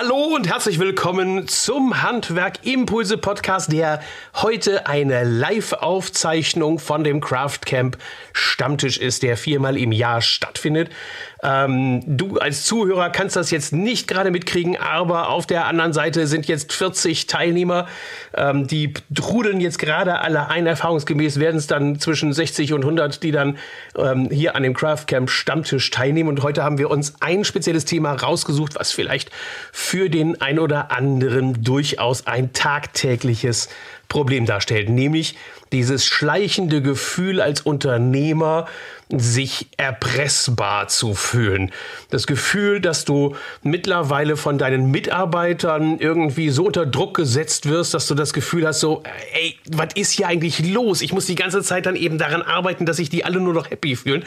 Hallo und herzlich willkommen zum Handwerk Impulse Podcast, der heute eine Live-Aufzeichnung von dem Craft Camp Stammtisch ist, der viermal im Jahr stattfindet. Ähm, du als Zuhörer kannst das jetzt nicht gerade mitkriegen, aber auf der anderen Seite sind jetzt 40 Teilnehmer. Ähm, die trudeln jetzt gerade alle ein. Erfahrungsgemäß werden es dann zwischen 60 und 100, die dann ähm, hier an dem Craft Camp Stammtisch teilnehmen. Und heute haben wir uns ein spezielles Thema rausgesucht, was vielleicht für den ein oder anderen durchaus ein tagtägliches Problem darstellt, nämlich dieses schleichende Gefühl als Unternehmer, sich erpressbar zu fühlen. Das Gefühl, dass du mittlerweile von deinen Mitarbeitern irgendwie so unter Druck gesetzt wirst, dass du das Gefühl hast, so, ey, was ist hier eigentlich los? Ich muss die ganze Zeit dann eben daran arbeiten, dass sich die alle nur noch happy fühlen.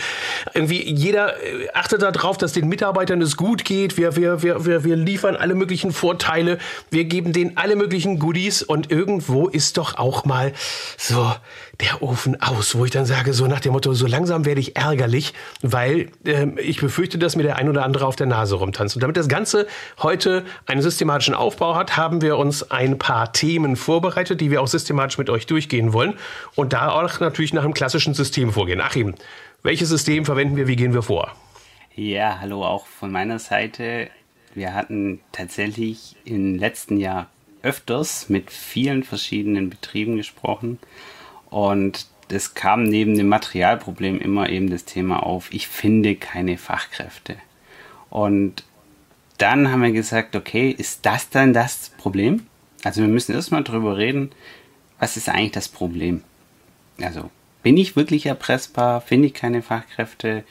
Irgendwie jeder äh, achtet darauf, dass den Mitarbeitern es gut geht. Wir, wir, wir, wir, wir liefern alle möglichen Vorteile. Wir geben denen alle möglichen Goodies und irgendwo ist doch auch mal so der Ofen aus, wo ich dann sage, so nach dem Motto, so langsam werde ich ärgerlich, weil äh, ich befürchte, dass mir der ein oder andere auf der Nase rumtanzt. Und damit das Ganze heute einen systematischen Aufbau hat, haben wir uns ein paar Themen vorbereitet, die wir auch systematisch mit euch durchgehen wollen und da auch natürlich nach einem klassischen System vorgehen. Achim, welches System verwenden wir, wie gehen wir vor? Ja, hallo auch von meiner Seite. Wir hatten tatsächlich im letzten Jahr öfters mit vielen verschiedenen Betrieben gesprochen und es kam neben dem Materialproblem immer eben das Thema auf, ich finde keine Fachkräfte. Und dann haben wir gesagt, okay, ist das dann das Problem? Also wir müssen erstmal drüber reden, was ist eigentlich das Problem? Also bin ich wirklich erpressbar? Finde ich keine Fachkräfte?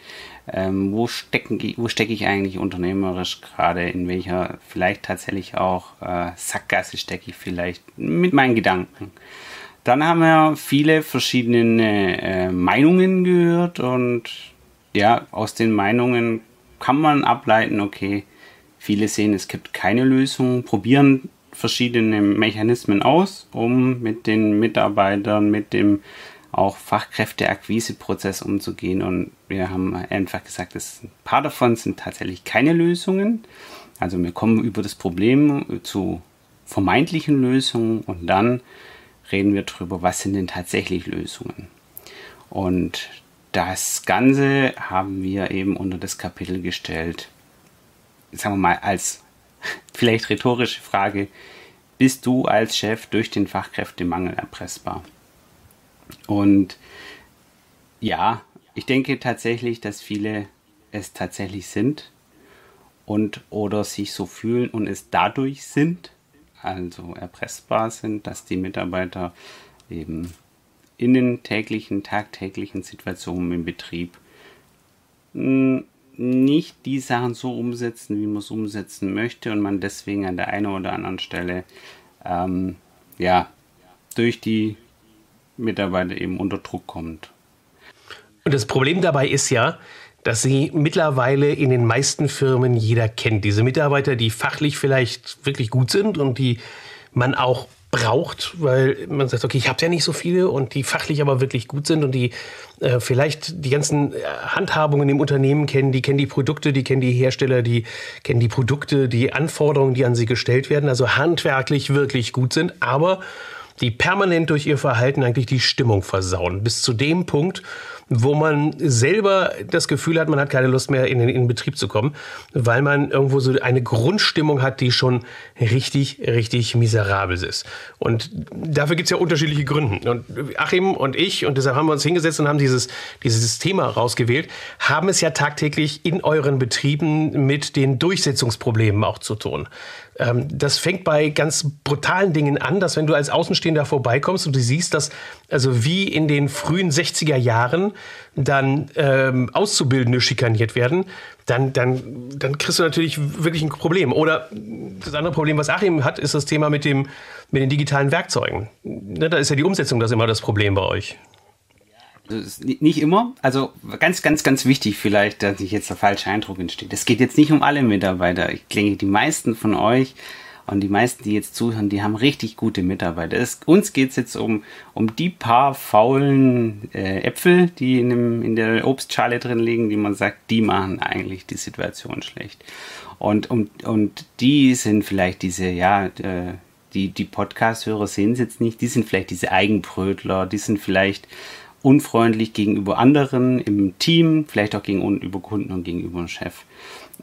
Ähm, wo, stecken, wo stecke ich eigentlich unternehmerisch gerade? In welcher vielleicht tatsächlich auch äh, Sackgasse stecke ich vielleicht mit meinen Gedanken? Dann haben wir viele verschiedene äh, Meinungen gehört und ja, aus den Meinungen kann man ableiten, okay, viele sehen, es gibt keine Lösung, probieren verschiedene Mechanismen aus, um mit den Mitarbeitern, mit dem auch Fachkräfteakquiseprozess umzugehen. Und wir haben einfach gesagt, dass ein paar davon sind tatsächlich keine Lösungen. Also wir kommen über das Problem zu vermeintlichen Lösungen und dann reden wir darüber, was sind denn tatsächlich Lösungen. Und das Ganze haben wir eben unter das Kapitel gestellt, sagen wir mal als vielleicht rhetorische Frage, bist du als Chef durch den Fachkräftemangel erpressbar? Und ja, ich denke tatsächlich, dass viele es tatsächlich sind und oder sich so fühlen und es dadurch sind also erpressbar sind, dass die Mitarbeiter eben in den täglichen, tagtäglichen Situationen im Betrieb hm, nicht die Sachen so umsetzen, wie man es umsetzen möchte und man deswegen an der einen oder anderen Stelle ähm, ja durch die Mitarbeiter eben unter Druck kommt. Und das Problem dabei ist ja, dass sie mittlerweile in den meisten Firmen jeder kennt. Diese Mitarbeiter, die fachlich vielleicht wirklich gut sind und die man auch braucht, weil man sagt, okay, ich habe ja nicht so viele und die fachlich aber wirklich gut sind und die äh, vielleicht die ganzen äh, Handhabungen im Unternehmen kennen, die kennen die Produkte, die kennen die Hersteller, die kennen die Produkte, die Anforderungen, die an sie gestellt werden, also handwerklich wirklich gut sind, aber die permanent durch ihr Verhalten eigentlich die Stimmung versauen. Bis zu dem Punkt, wo man selber das Gefühl hat, man hat keine Lust mehr in den, in den Betrieb zu kommen, weil man irgendwo so eine Grundstimmung hat, die schon richtig, richtig miserabel ist. Und dafür gibt es ja unterschiedliche Gründe. Und Achim und ich, und deshalb haben wir uns hingesetzt und haben dieses, dieses Thema rausgewählt, haben es ja tagtäglich in euren Betrieben mit den Durchsetzungsproblemen auch zu tun. Ähm, das fängt bei ganz brutalen Dingen an, dass wenn du als Außenstehender vorbeikommst und du siehst, dass also wie in den frühen 60er Jahren dann ähm, Auszubildende schikaniert werden, dann, dann, dann kriegst du natürlich wirklich ein Problem. Oder das andere Problem, was Achim hat, ist das Thema mit, dem, mit den digitalen Werkzeugen. Ne, da ist ja die Umsetzung das immer das Problem bei euch. Nicht immer. Also ganz, ganz, ganz wichtig vielleicht, dass nicht jetzt der falsche Eindruck entsteht. Es geht jetzt nicht um alle Mitarbeiter. Ich denke, die meisten von euch Und die meisten, die jetzt zuhören, die haben richtig gute Mitarbeiter. Es, uns geht es jetzt um, um die paar faulen äh, Äpfel, die in, dem, in der Obstschale drin liegen, die man sagt, die machen eigentlich die Situation schlecht. Und, und, und die sind vielleicht diese, ja, äh, die, die Podcast-Hörer sehen es jetzt nicht, die sind vielleicht diese Eigenbrötler, die sind vielleicht unfreundlich gegenüber anderen im Team, vielleicht auch gegenüber Kunden und gegenüber dem Chef.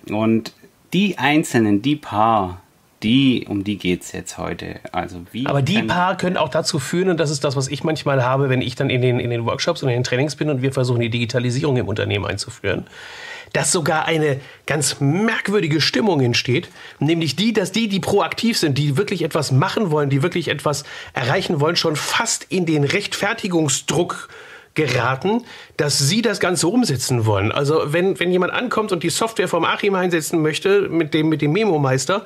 Und die Einzelnen, die paar, die, um die geht es jetzt heute. Also wie Aber die paar können auch dazu führen, und das ist das, was ich manchmal habe, wenn ich dann in den, in den Workshops und in den Trainings bin und wir versuchen, die Digitalisierung im Unternehmen einzuführen, dass sogar eine ganz merkwürdige Stimmung entsteht, nämlich die, dass die, die proaktiv sind, die wirklich etwas machen wollen, die wirklich etwas erreichen wollen, schon fast in den Rechtfertigungsdruck geraten, dass sie das Ganze umsetzen wollen. Also wenn, wenn jemand ankommt und die Software vom Achim einsetzen möchte mit dem, mit dem Memo-Meister,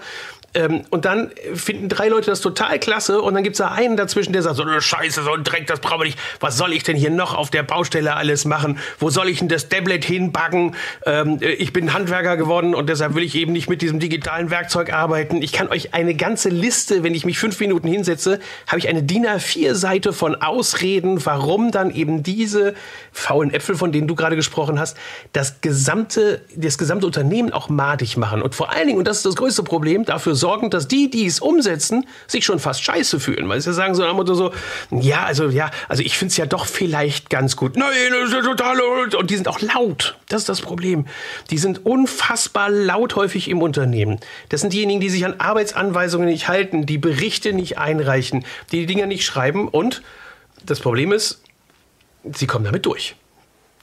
ähm, und dann finden drei Leute das total klasse und dann gibt es da einen dazwischen, der sagt, so eine Scheiße, so ein Dreck, das brauche ich nicht. Was soll ich denn hier noch auf der Baustelle alles machen? Wo soll ich denn das Tablet hinbacken? Ähm, äh, ich bin Handwerker geworden und deshalb will ich eben nicht mit diesem digitalen Werkzeug arbeiten. Ich kann euch eine ganze Liste, wenn ich mich fünf Minuten hinsetze, habe ich eine DIN A4-Seite von Ausreden, warum dann eben diese faulen Äpfel, von denen du gerade gesprochen hast, das gesamte, das gesamte Unternehmen auch madig machen. Und vor allen Dingen, und das ist das größte Problem, dafür sorgen, dass die, die es umsetzen, sich schon fast scheiße fühlen. Weil sie sagen so am Motto so, ja, also ja, also ich finde es ja doch vielleicht ganz gut. Nein, das ist ja total. Und die sind auch laut. Das ist das Problem. Die sind unfassbar laut häufig im Unternehmen. Das sind diejenigen, die sich an Arbeitsanweisungen nicht halten, die Berichte nicht einreichen, die die Dinge nicht schreiben. Und das Problem ist, sie kommen damit durch.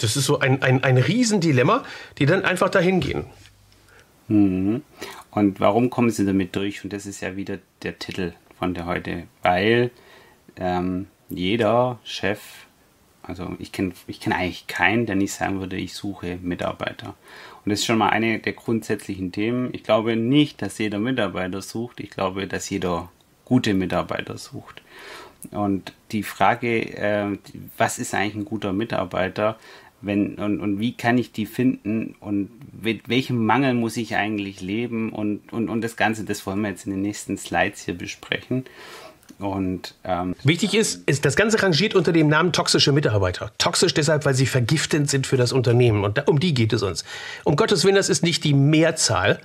Das ist so ein, ein, ein Riesendilemma, die dann einfach dahin gehen. Mhm. Und warum kommen sie damit durch? Und das ist ja wieder der Titel von der heute, weil ähm, jeder Chef, also ich kenne ich kenn eigentlich keinen, der nicht sagen würde, ich suche Mitarbeiter. Und das ist schon mal eine der grundsätzlichen Themen. Ich glaube nicht, dass jeder Mitarbeiter sucht. Ich glaube, dass jeder gute Mitarbeiter sucht. Und die Frage, äh, was ist eigentlich ein guter Mitarbeiter? wenn und, und wie kann ich die finden und mit welchem Mangel muss ich eigentlich leben und, und, und das Ganze, das wollen wir jetzt in den nächsten Slides hier besprechen. Und ähm, wichtig ist, ist, das Ganze rangiert unter dem Namen toxische Mitarbeiter. Toxisch deshalb, weil sie vergiftend sind für das Unternehmen. Und da, um die geht es uns. Um Gottes Willen, das ist nicht die Mehrzahl,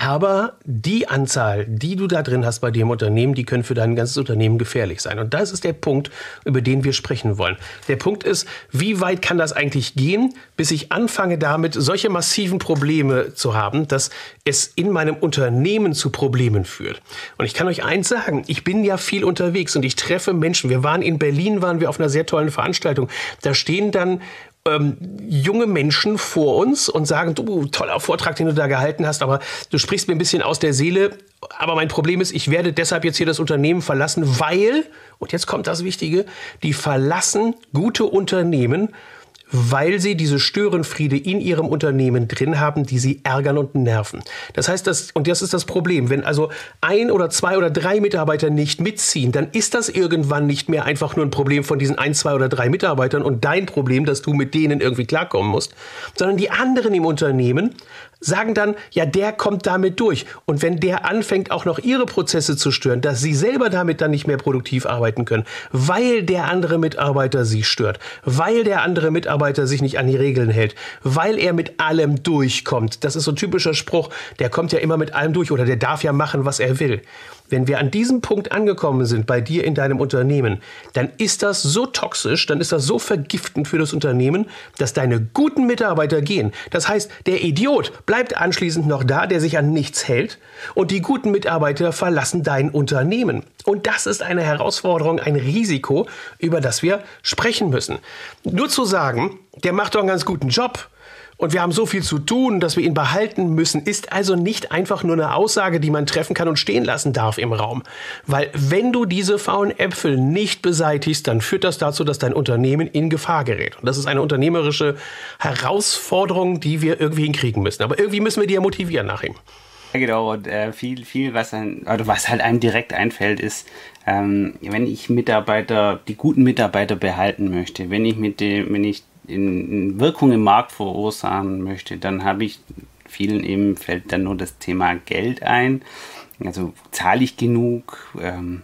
aber die Anzahl, die du da drin hast bei dem Unternehmen, die können für dein ganzes Unternehmen gefährlich sein. Und das ist der Punkt, über den wir sprechen wollen. Der Punkt ist, wie weit kann das eigentlich gehen, bis ich anfange damit, solche massiven Probleme zu haben, dass es in meinem Unternehmen zu Problemen führt. Und ich kann euch eins sagen, ich bin ja viel unterwegs und ich treffe Menschen. Wir waren in Berlin, waren wir auf einer sehr tollen Veranstaltung. Da stehen dann ähm, junge Menschen vor uns und sagen, du, toller Vortrag, den du da gehalten hast, aber du sprichst mir ein bisschen aus der Seele. Aber mein Problem ist, ich werde deshalb jetzt hier das Unternehmen verlassen, weil, und jetzt kommt das Wichtige, die verlassen gute Unternehmen, weil sie diese Störenfriede in ihrem Unternehmen drin haben, die sie ärgern und nerven. Das heißt, das, und das ist das Problem, wenn also ein oder zwei oder drei Mitarbeiter nicht mitziehen, dann ist das irgendwann nicht mehr einfach nur ein Problem von diesen ein, zwei oder drei Mitarbeitern und dein Problem, dass du mit denen irgendwie klarkommen musst, sondern die anderen im Unternehmen sagen dann, ja, der kommt damit durch. Und wenn der anfängt, auch noch ihre Prozesse zu stören, dass sie selber damit dann nicht mehr produktiv arbeiten können, weil der andere Mitarbeiter sie stört, weil der andere Mitarbeiter sich nicht an die Regeln hält, weil er mit allem durchkommt. Das ist so ein typischer Spruch, der kommt ja immer mit allem durch oder der darf ja machen, was er will. Wenn wir an diesem Punkt angekommen sind bei dir in deinem Unternehmen, dann ist das so toxisch, dann ist das so vergiftend für das Unternehmen, dass deine guten Mitarbeiter gehen. Das heißt, der Idiot bleibt anschließend noch da, der sich an nichts hält, und die guten Mitarbeiter verlassen dein Unternehmen. Und das ist eine Herausforderung, ein Risiko, über das wir sprechen müssen. Nur zu sagen, der macht doch einen ganz guten Job, und wir haben so viel zu tun, dass wir ihn behalten müssen, ist also nicht einfach nur eine Aussage, die man treffen kann und stehen lassen darf im Raum. Weil wenn du diese faulen Äpfel nicht beseitigst, dann führt das dazu, dass dein Unternehmen in Gefahr gerät. Und das ist eine unternehmerische Herausforderung, die wir irgendwie hinkriegen müssen. Aber irgendwie müssen wir die ja motivieren nach ihm. Genau, und äh, viel, viel, was, ein, oder was halt einem direkt einfällt, ist, ähm, wenn ich Mitarbeiter, die guten Mitarbeiter behalten möchte, wenn ich mit dem, wenn ich in, Wirkung im Markt verursachen möchte, dann habe ich vielen eben fällt dann nur das Thema Geld ein. Also zahle ich genug? Ähm,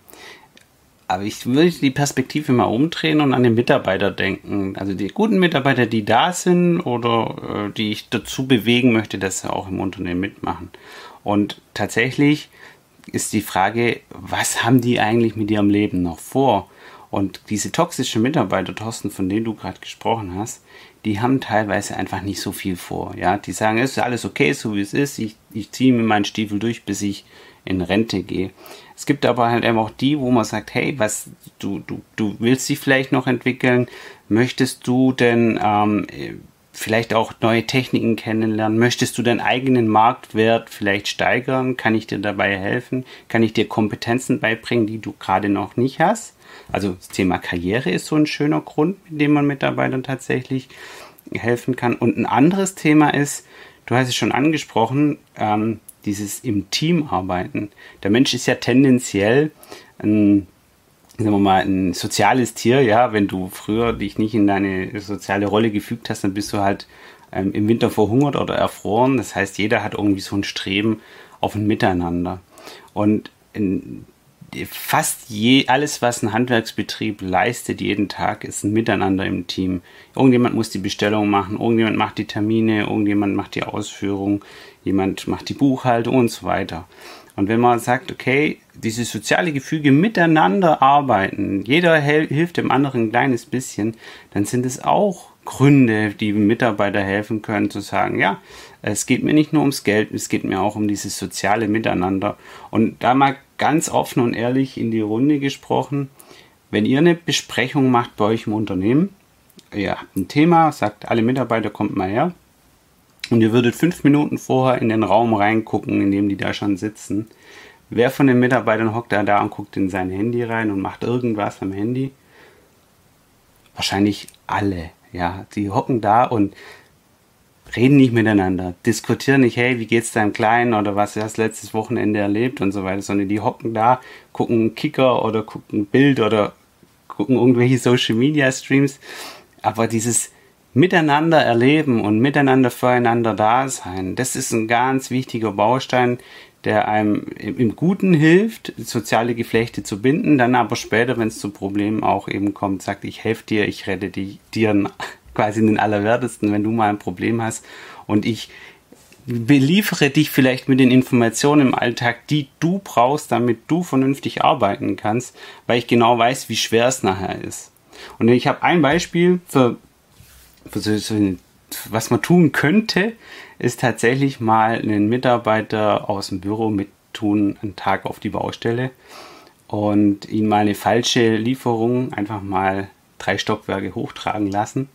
aber ich würde die Perspektive mal umdrehen und an den Mitarbeiter denken. Also die guten Mitarbeiter, die da sind oder äh, die ich dazu bewegen möchte, dass sie auch im Unternehmen mitmachen. Und tatsächlich ist die Frage, was haben die eigentlich mit ihrem Leben noch vor? Und diese toxischen Mitarbeiter, Thorsten, von denen du gerade gesprochen hast, die haben teilweise einfach nicht so viel vor. Ja, die sagen, es ist alles okay, so wie es ist. Ich, ich ziehe mir meinen Stiefel durch, bis ich in Rente gehe. Es gibt aber halt eben auch die, wo man sagt, hey, was, du, du, du willst dich vielleicht noch entwickeln, möchtest du denn ähm, vielleicht auch neue Techniken kennenlernen, möchtest du deinen eigenen Marktwert vielleicht steigern, kann ich dir dabei helfen, kann ich dir Kompetenzen beibringen, die du gerade noch nicht hast. Also das Thema Karriere ist so ein schöner Grund, mit dem man Mitarbeitern tatsächlich helfen kann. Und ein anderes Thema ist, du hast es schon angesprochen, ähm, dieses im Team arbeiten. Der Mensch ist ja tendenziell ein, sagen wir mal, ein soziales Tier, ja. Wenn du früher dich nicht in deine soziale Rolle gefügt hast, dann bist du halt ähm, im Winter verhungert oder erfroren. Das heißt, jeder hat irgendwie so ein Streben auf ein Miteinander. Und in, fast je, alles, was ein Handwerksbetrieb leistet jeden Tag, ist ein Miteinander im Team. Irgendjemand muss die Bestellung machen, irgendjemand macht die Termine, irgendjemand macht die Ausführung, jemand macht die Buchhaltung und so weiter. Und wenn man sagt, okay, diese soziale Gefüge miteinander arbeiten, jeder hilft dem anderen ein kleines bisschen, dann sind es auch Gründe, die Mitarbeiter helfen können, zu sagen, ja, es geht mir nicht nur ums Geld, es geht mir auch um dieses soziale Miteinander. Und da mal ganz offen und ehrlich in die Runde gesprochen, wenn ihr eine Besprechung macht bei euch im Unternehmen, ihr habt ein Thema, sagt alle Mitarbeiter, kommt mal her, und ihr würdet fünf Minuten vorher in den Raum reingucken, in dem die da schon sitzen. Wer von den Mitarbeitern hockt da da und guckt in sein Handy rein und macht irgendwas am Handy? Wahrscheinlich alle. Ja, die hocken da und reden nicht miteinander, diskutieren nicht, hey, wie geht's deinem Kleinen oder was hast du letztes Wochenende erlebt und so weiter, sondern die hocken da, gucken Kicker oder gucken Bild oder gucken irgendwelche Social Media Streams. Aber dieses Miteinander erleben und miteinander füreinander da sein, das ist ein ganz wichtiger Baustein, der einem im Guten hilft, soziale Geflechte zu binden, dann aber später, wenn es zu Problemen auch eben kommt, sagt, ich helfe dir, ich rette die, dir quasi den Allerwertesten, wenn du mal ein Problem hast und ich beliefere dich vielleicht mit den Informationen im Alltag, die du brauchst, damit du vernünftig arbeiten kannst, weil ich genau weiß, wie schwer es nachher ist. Und ich habe ein Beispiel für, für so, so, was man tun könnte, ist tatsächlich mal einen Mitarbeiter aus dem Büro mit tun, einen Tag auf die Baustelle und ihn mal eine falsche Lieferung einfach mal drei Stockwerke hochtragen lassen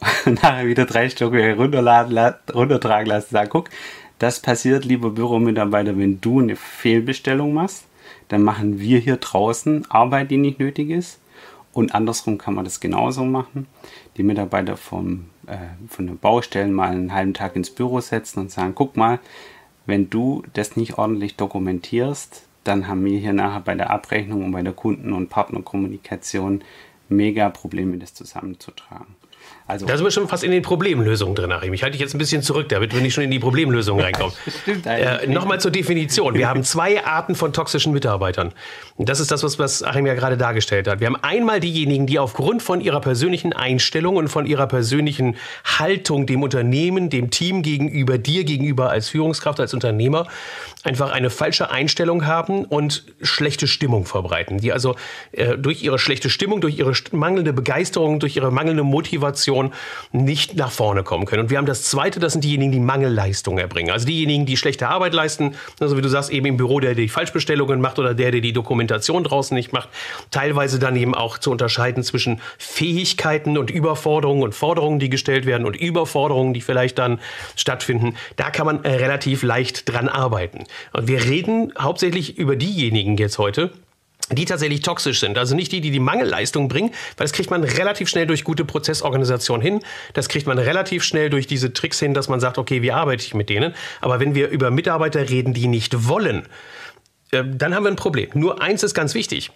nachher wieder drei Stockwerke runterladen, runtertragen lassen. Sagen, guck, das passiert, lieber Büromitarbeiter, wenn du eine Fehlbestellung machst, dann machen wir hier draußen Arbeit, die nicht nötig ist. Und andersrum kann man das genauso machen. Die Mitarbeiter vom, äh, von den Baustellen mal einen halben Tag ins Büro setzen und sagen, guck mal, wenn du das nicht ordentlich dokumentierst, dann haben wir hier nachher bei der Abrechnung und bei der Kunden- und Partnerkommunikation mega Probleme, das zusammenzutragen. Also, da sind wir schon fast in den Problemlösungen drin, Achim. Ich halte dich jetzt ein bisschen zurück, damit wir nicht schon in die Problemlösung reinkommen. Stimmt äh, Nochmal zur Definition. Wir haben zwei Arten von toxischen Mitarbeitern. Und das ist das, was, was Achim ja gerade dargestellt hat. Wir haben einmal diejenigen, die aufgrund von ihrer persönlichen Einstellung und von ihrer persönlichen Haltung dem Unternehmen, dem Team gegenüber, dir gegenüber als Führungskraft, als Unternehmer, einfach eine falsche Einstellung haben und schlechte Stimmung verbreiten. Die also äh, durch ihre schlechte Stimmung, durch ihre mangelnde Begeisterung, durch ihre mangelnde Motivation Situation nicht nach vorne kommen können. Und wir haben das Zweite, das sind diejenigen, die Mangelleistungen erbringen. Also diejenigen, die schlechte Arbeit leisten, also wie du sagst, eben im Büro, der die Falschbestellungen macht oder der, der die Dokumentation draußen nicht macht. Teilweise dann eben auch zu unterscheiden zwischen Fähigkeiten und Überforderungen und Forderungen, die gestellt werden und Überforderungen, die vielleicht dann stattfinden. Da kann man relativ leicht dran arbeiten. Und wir reden hauptsächlich über diejenigen jetzt heute, die tatsächlich toxisch sind. Also nicht die, die die Mangelleistung bringen, weil das kriegt man relativ schnell durch gute Prozessorganisation hin. Das kriegt man relativ schnell durch diese Tricks hin, dass man sagt, okay, wie arbeite ich mit denen? Aber wenn wir über Mitarbeiter reden, die nicht wollen, äh, dann haben wir ein Problem. Nur eins ist ganz wichtig.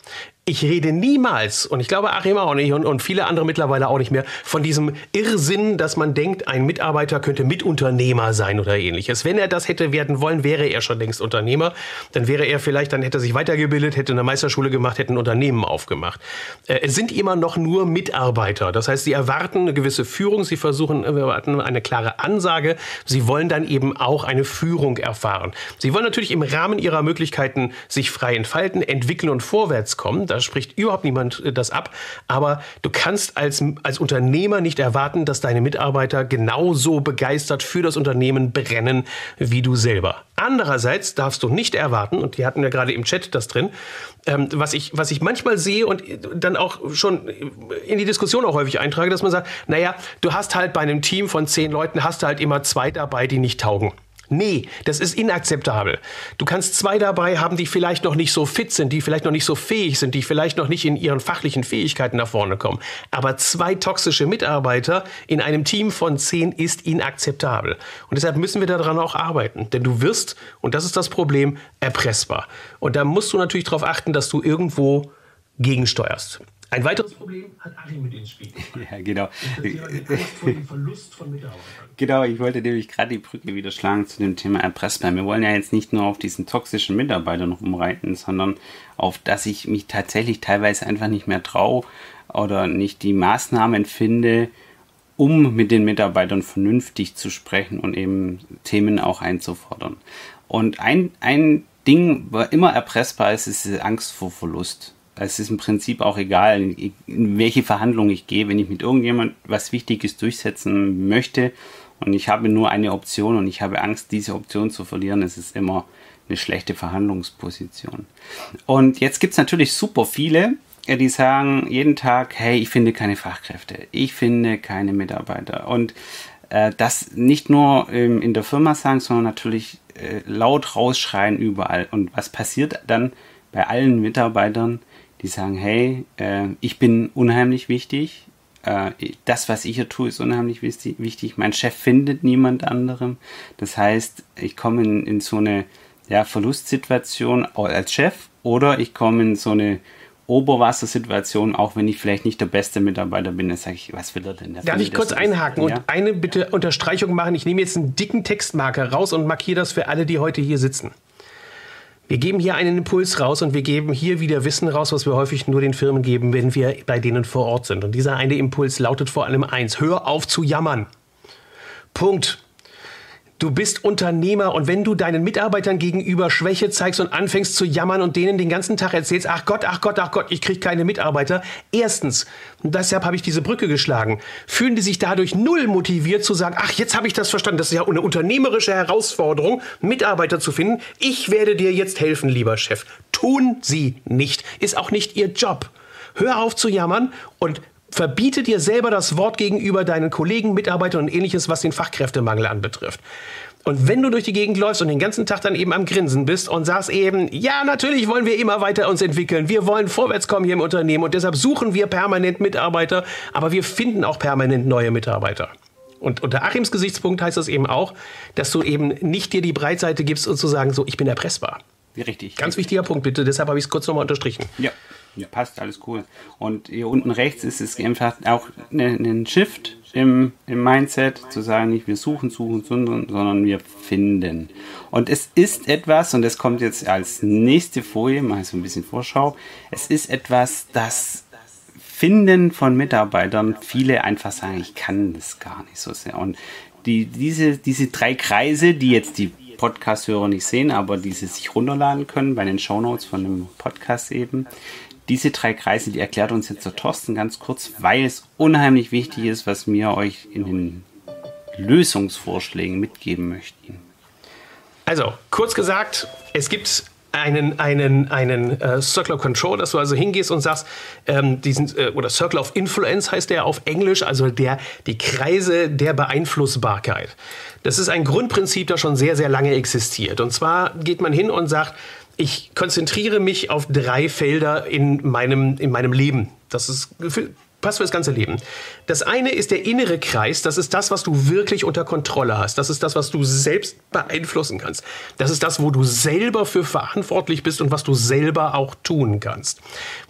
Ich rede niemals, und ich glaube Achim auch nicht und, und, viele andere mittlerweile auch nicht mehr, von diesem Irrsinn, dass man denkt, ein Mitarbeiter könnte Mitunternehmer sein oder ähnliches. Wenn er das hätte werden wollen, wäre er schon längst Unternehmer. Dann wäre er vielleicht, dann hätte er sich weitergebildet, hätte eine Meisterschule gemacht, hätte ein Unternehmen aufgemacht. Äh, es sind immer noch nur Mitarbeiter. Das heißt, sie erwarten eine gewisse Führung, sie versuchen, erwarten eine klare Ansage. Sie wollen dann eben auch eine Führung erfahren. Sie wollen natürlich im Rahmen ihrer Möglichkeiten sich frei entfalten, entwickeln und vorwärts kommen da spricht überhaupt niemand äh, das ab. Aber du kannst als, als Unternehmer nicht erwarten, dass deine Mitarbeiter genauso begeistert für das Unternehmen brennen wie du selber. Andererseits darfst du nicht erwarten, und die hatten ja gerade im Chat das drin, ähm, was, ich, was ich manchmal sehe und dann auch schon in die Diskussion auch häufig eintrage, dass man sagt, naja, du hast halt bei einem Team von zehn Leuten, hast du halt immer zwei dabei, die nicht taugen. Nee, das ist inakzeptabel. Du kannst zwei dabei haben, die vielleicht noch nicht so fit sind, die vielleicht noch nicht so fähig sind, die vielleicht noch nicht in ihren fachlichen Fähigkeiten nach vorne kommen. Aber zwei toxische Mitarbeiter in einem Team von zehn ist inakzeptabel. Und deshalb müssen wir daran auch arbeiten. Denn du wirst, und das ist das Problem, erpressbar. Und da musst du natürlich darauf achten, dass du irgendwo gegensteuerst. Ein weiteres Problem hat Achim mit ins Spiel. Ja, genau. Verlust von Mitarbeitern. Genau, ich wollte nämlich gerade die Brücke wieder schlagen zu dem Thema erpressbar. Wir wollen ja jetzt nicht nur auf diesen toxischen Mitarbeiter noch umreiten, sondern auf, dass ich mich tatsächlich teilweise einfach nicht mehr traue oder nicht die Maßnahmen finde, um mit den Mitarbeitern vernünftig zu sprechen und eben Themen auch einzufordern. Und ein, ein Ding, was immer erpressbar ist, ist diese Angst vor Verlust es ist im Prinzip auch egal, in welche Verhandlung ich gehe, wenn ich mit irgendjemand was Wichtiges durchsetzen möchte und ich habe nur eine Option und ich habe Angst, diese Option zu verlieren, es ist immer eine schlechte Verhandlungsposition. Und jetzt gibt es natürlich super viele, die sagen jeden Tag, hey, ich finde keine Fachkräfte, ich finde keine Mitarbeiter. Und äh, das nicht nur ähm, in der Firma sagen, sondern natürlich äh, laut rausschreien überall. Und was passiert dann bei allen Mitarbeitern? Die sagen, hey, äh, ich bin unheimlich wichtig, äh, das, was ich hier tue, ist unheimlich wichtig, mein Chef findet niemand anderem. Das heißt, ich komme in, in so eine ja, Verlustsituation als Chef oder ich komme in so eine Oberwassersituation, auch wenn ich vielleicht nicht der beste Mitarbeiter bin, dann sage ich, was will er denn? Darf ich kurz einhaken ja? und eine bitte Unterstreichung machen? Ich nehme jetzt einen dicken Textmarker raus und markiere das für alle, die heute hier sitzen. Wir geben hier einen Impuls raus und wir geben hier wieder Wissen raus, was wir häufig nur den Firmen geben, wenn wir bei denen vor Ort sind. Und dieser eine Impuls lautet vor allem eins, hör auf zu jammern. Punkt. Du bist Unternehmer und wenn du deinen Mitarbeitern gegenüber Schwäche zeigst und anfängst zu jammern und denen den ganzen Tag erzählst, ach Gott, ach Gott, ach Gott, ich kriege keine Mitarbeiter. Erstens, und deshalb habe ich diese Brücke geschlagen, fühlen die sich dadurch null motiviert zu sagen, ach, jetzt habe ich das verstanden, das ist ja eine unternehmerische Herausforderung, Mitarbeiter zu finden. Ich werde dir jetzt helfen, lieber Chef. Tun sie nicht, ist auch nicht ihr Job. Hör auf zu jammern und Verbiete dir selber das Wort gegenüber deinen Kollegen, Mitarbeitern und ähnliches, was den Fachkräftemangel anbetrifft. Und wenn du durch die Gegend läufst und den ganzen Tag dann eben am Grinsen bist und sagst eben, ja, natürlich wollen wir immer weiter uns entwickeln, wir wollen vorwärts kommen hier im Unternehmen und deshalb suchen wir permanent Mitarbeiter, aber wir finden auch permanent neue Mitarbeiter. Und unter Achims Gesichtspunkt heißt das eben auch, dass du eben nicht dir die Breitseite gibst und zu sagen, so, ich bin erpressbar. Richtig. Ganz wichtiger Punkt, bitte. Deshalb habe ich es kurz nochmal unterstrichen. Ja. Ja, passt, alles cool. Und hier unten rechts ist es einfach auch ein ne, Shift im, im Mindset, zu sagen, nicht wir suchen, suchen, suchen, sondern wir finden. Und es ist etwas, und das kommt jetzt als nächste Folie, mal so ein bisschen Vorschau, es ist etwas, das Finden von Mitarbeitern, viele einfach sagen, ich kann das gar nicht so sehr. Und die, diese, diese drei Kreise, die jetzt die Podcast-Hörer nicht sehen, aber die sie sich runterladen können bei den Shownotes von dem Podcast eben, diese drei Kreise, die erklärt uns jetzt der Thorsten ganz kurz, weil es unheimlich wichtig ist, was wir euch in den Lösungsvorschlägen mitgeben möchten. Also, kurz gesagt, es gibt einen, einen, einen äh, Circle of Control, dass du also hingehst und sagst, ähm, diesen, äh, oder Circle of Influence heißt der auf Englisch, also der, die Kreise der Beeinflussbarkeit. Das ist ein Grundprinzip, das schon sehr, sehr lange existiert. Und zwar geht man hin und sagt, ich konzentriere mich auf drei Felder in meinem, in meinem Leben. Das ist passt für das ganze Leben. Das eine ist der innere Kreis, das ist das, was du wirklich unter Kontrolle hast. Das ist das, was du selbst beeinflussen kannst. Das ist das, wo du selber für verantwortlich bist und was du selber auch tun kannst.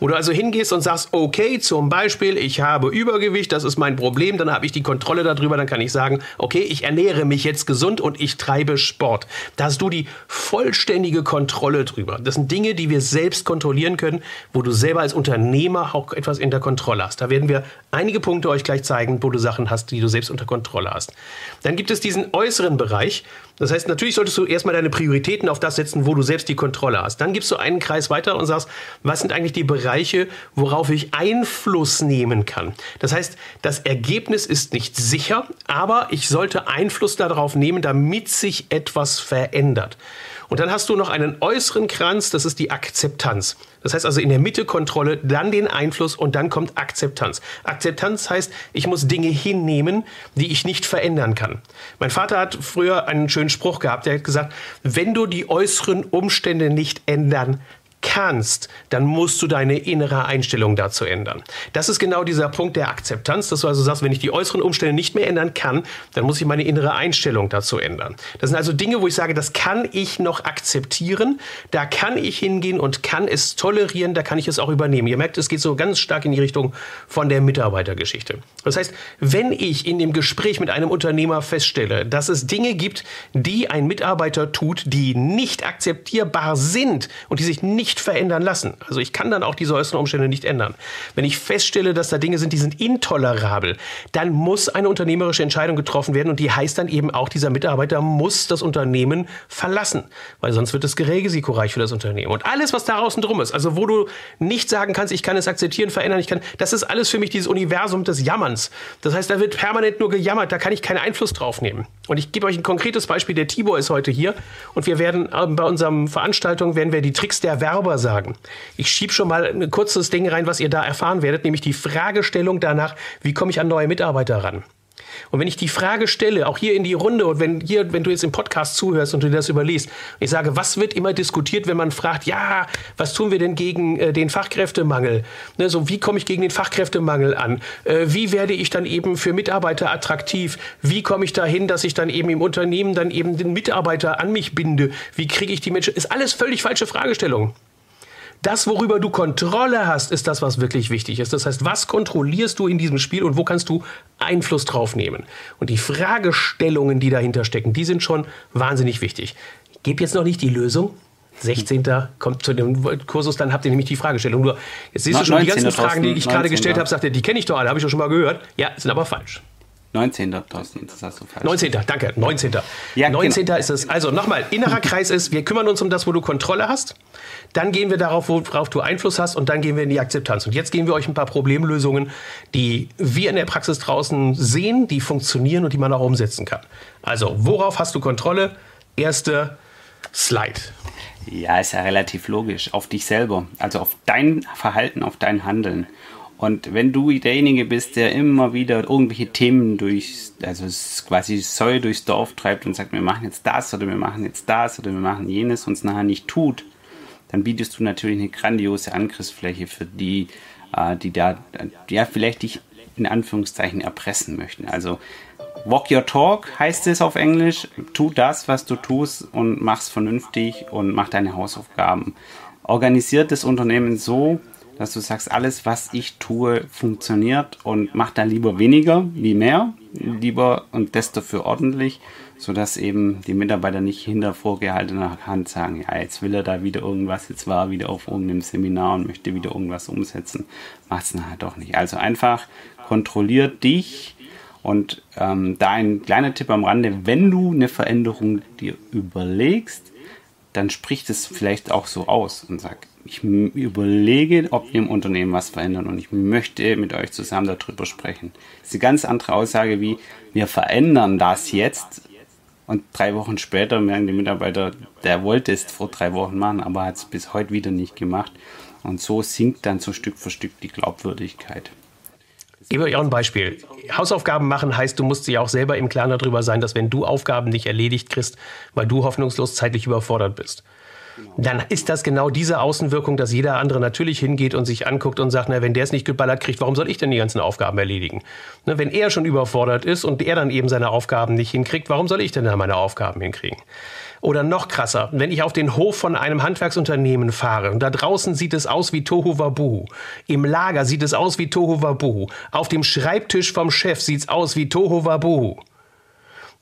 Wo du also hingehst und sagst, okay, zum Beispiel, ich habe Übergewicht, das ist mein Problem, dann habe ich die Kontrolle darüber, dann kann ich sagen, okay, ich ernähre mich jetzt gesund und ich treibe Sport. Da hast du die vollständige Kontrolle drüber. Das sind Dinge, die wir selbst kontrollieren können, wo du selber als Unternehmer auch etwas in der Kontrolle hast. Da werden wir einige Punkte euch gleich zeigen, wo du Sachen hast, die du selbst unter Kontrolle hast. Dann gibt es diesen äußeren Bereich. Das heißt, natürlich solltest du erstmal deine Prioritäten auf das setzen, wo du selbst die Kontrolle hast. Dann gibst du einen Kreis weiter und sagst, was sind eigentlich die Bereiche, worauf ich Einfluss nehmen kann. Das heißt, das Ergebnis ist nicht sicher, aber ich sollte Einfluss darauf nehmen, damit sich etwas verändert. Und dann hast du noch einen äußeren Kranz, das ist die Akzeptanz. Das heißt also in der Mitte Kontrolle, dann den Einfluss und dann kommt Akzeptanz. Akzeptanz heißt, ich muss Dinge hinnehmen, die ich nicht verändern kann. Mein Vater hat früher einen schönen Spruch gehabt, der hat gesagt, wenn du die äußeren Umstände nicht ändern kannst, dann musst du deine innere Einstellung dazu ändern. Das ist genau dieser Punkt der Akzeptanz, dass du also sagst, wenn ich die äußeren Umstände nicht mehr ändern kann, dann muss ich meine innere Einstellung dazu ändern. Das sind also Dinge, wo ich sage, das kann ich noch akzeptieren, da kann ich hingehen und kann es tolerieren, da kann ich es auch übernehmen. Ihr merkt, es geht so ganz stark in die Richtung von der Mitarbeitergeschichte. Das heißt, wenn ich in dem Gespräch mit einem Unternehmer feststelle, dass es Dinge gibt, die ein Mitarbeiter tut, die nicht akzeptierbar sind und die sich nicht nicht verändern lassen. Also ich kann dann auch diese äußeren Umstände nicht ändern. Wenn ich feststelle, dass da Dinge sind, die sind intolerabel, dann muss eine unternehmerische Entscheidung getroffen werden und die heißt dann eben auch, dieser Mitarbeiter muss das Unternehmen verlassen, weil sonst wird es risikoreich für das Unternehmen. Und alles, was da außen drum ist, also wo du nicht sagen kannst, ich kann es akzeptieren, verändern, ich kann, das ist alles für mich dieses Universum des Jammerns. Das heißt, da wird permanent nur gejammert, da kann ich keinen Einfluss drauf nehmen. Und ich gebe euch ein konkretes Beispiel. Der Tibor ist heute hier und wir werden äh, bei unserem Veranstaltung werden wir die Tricks der Werbung sauber sagen. Ich schiebe schon mal ein kurzes Ding rein, was ihr da erfahren werdet, nämlich die Fragestellung danach, wie komme ich an neue Mitarbeiter ran? Und wenn ich die Frage stelle, auch hier in die Runde und wenn hier, wenn du jetzt im Podcast zuhörst und du das überliest, ich sage, was wird immer diskutiert, wenn man fragt, ja, was tun wir denn gegen äh, den Fachkräftemangel? Ne, so, wie komme ich gegen den Fachkräftemangel an? Äh, wie werde ich dann eben für Mitarbeiter attraktiv? Wie komme ich dahin, dass ich dann eben im Unternehmen dann eben den Mitarbeiter an mich binde? Wie kriege ich die Menschen? Ist alles völlig falsche Fragestellung. Das, worüber du Kontrolle hast, ist das, was wirklich wichtig ist. Das heißt, was kontrollierst du in diesem Spiel und wo kannst du Einfluss drauf nehmen? Und die Fragestellungen, die dahinter stecken, die sind schon wahnsinnig wichtig. Ich gebe jetzt noch nicht die Lösung. 16. kommt zu dem Kursus, dann habt ihr nämlich die Fragestellung. Nur, jetzt siehst du schon die ganzen Fragen, die ich gerade gestellt habe, sagt er, die kenne ich doch alle, habe ich doch schon mal gehört. Ja, sind aber falsch. 19. Thorsten, das hast du falsch. 19. Danke, 19. Ja, 19. Genau. ist es. Also nochmal, innerer Kreis ist, wir kümmern uns um das, wo du Kontrolle hast. Dann gehen wir darauf, worauf du Einfluss hast und dann gehen wir in die Akzeptanz. Und jetzt geben wir euch ein paar Problemlösungen, die wir in der Praxis draußen sehen, die funktionieren und die man auch umsetzen kann. Also, worauf hast du Kontrolle? Erste Slide. Ja, ist ja relativ logisch. Auf dich selber, also auf dein Verhalten, auf dein Handeln. Und wenn du derjenige bist, der immer wieder irgendwelche Themen durch, also quasi Säue durchs Dorf treibt und sagt, wir machen jetzt das oder wir machen jetzt das oder wir machen jenes und es nachher nicht tut, dann bietest du natürlich eine grandiose Angriffsfläche für die, äh, die da, ja, vielleicht dich in Anführungszeichen erpressen möchten. Also Walk your talk heißt es auf Englisch. Tu das, was du tust und mach's vernünftig und mach deine Hausaufgaben. Organisiert das Unternehmen so, dass du sagst, alles, was ich tue, funktioniert und mach da lieber weniger wie mehr, lieber und das dafür ordentlich, sodass eben die Mitarbeiter nicht hinter vorgehaltener Hand sagen, ja, jetzt will er da wieder irgendwas, jetzt war er wieder auf irgendeinem Seminar und möchte wieder irgendwas umsetzen, macht es nachher doch nicht. Also einfach kontrolliert dich und ähm, da ein kleiner Tipp am Rande, wenn du eine Veränderung dir überlegst, dann spricht es vielleicht auch so aus und sag, ich überlege, ob wir im Unternehmen was verändern und ich möchte mit euch zusammen darüber sprechen. Das ist eine ganz andere Aussage wie, wir verändern das jetzt und drei Wochen später merken die Mitarbeiter, der wollte es vor drei Wochen machen, aber hat es bis heute wieder nicht gemacht. Und so sinkt dann so Stück für Stück die Glaubwürdigkeit. Ich gebe euch auch ein Beispiel. Hausaufgaben machen heißt, du musst dir auch selber im Klaren darüber sein, dass wenn du Aufgaben nicht erledigt kriegst, weil du hoffnungslos zeitlich überfordert bist dann ist das genau diese Außenwirkung, dass jeder andere natürlich hingeht und sich anguckt und sagt, na, wenn der es nicht geballert kriegt, warum soll ich denn die ganzen Aufgaben erledigen? Ne, wenn er schon überfordert ist und er dann eben seine Aufgaben nicht hinkriegt, warum soll ich denn da meine Aufgaben hinkriegen? Oder noch krasser, wenn ich auf den Hof von einem Handwerksunternehmen fahre und da draußen sieht es aus wie Tohu Wabuhu. Im Lager sieht es aus wie Tohu Wabuhu. Auf dem Schreibtisch vom Chef sieht es aus wie Tohu Wabuhu.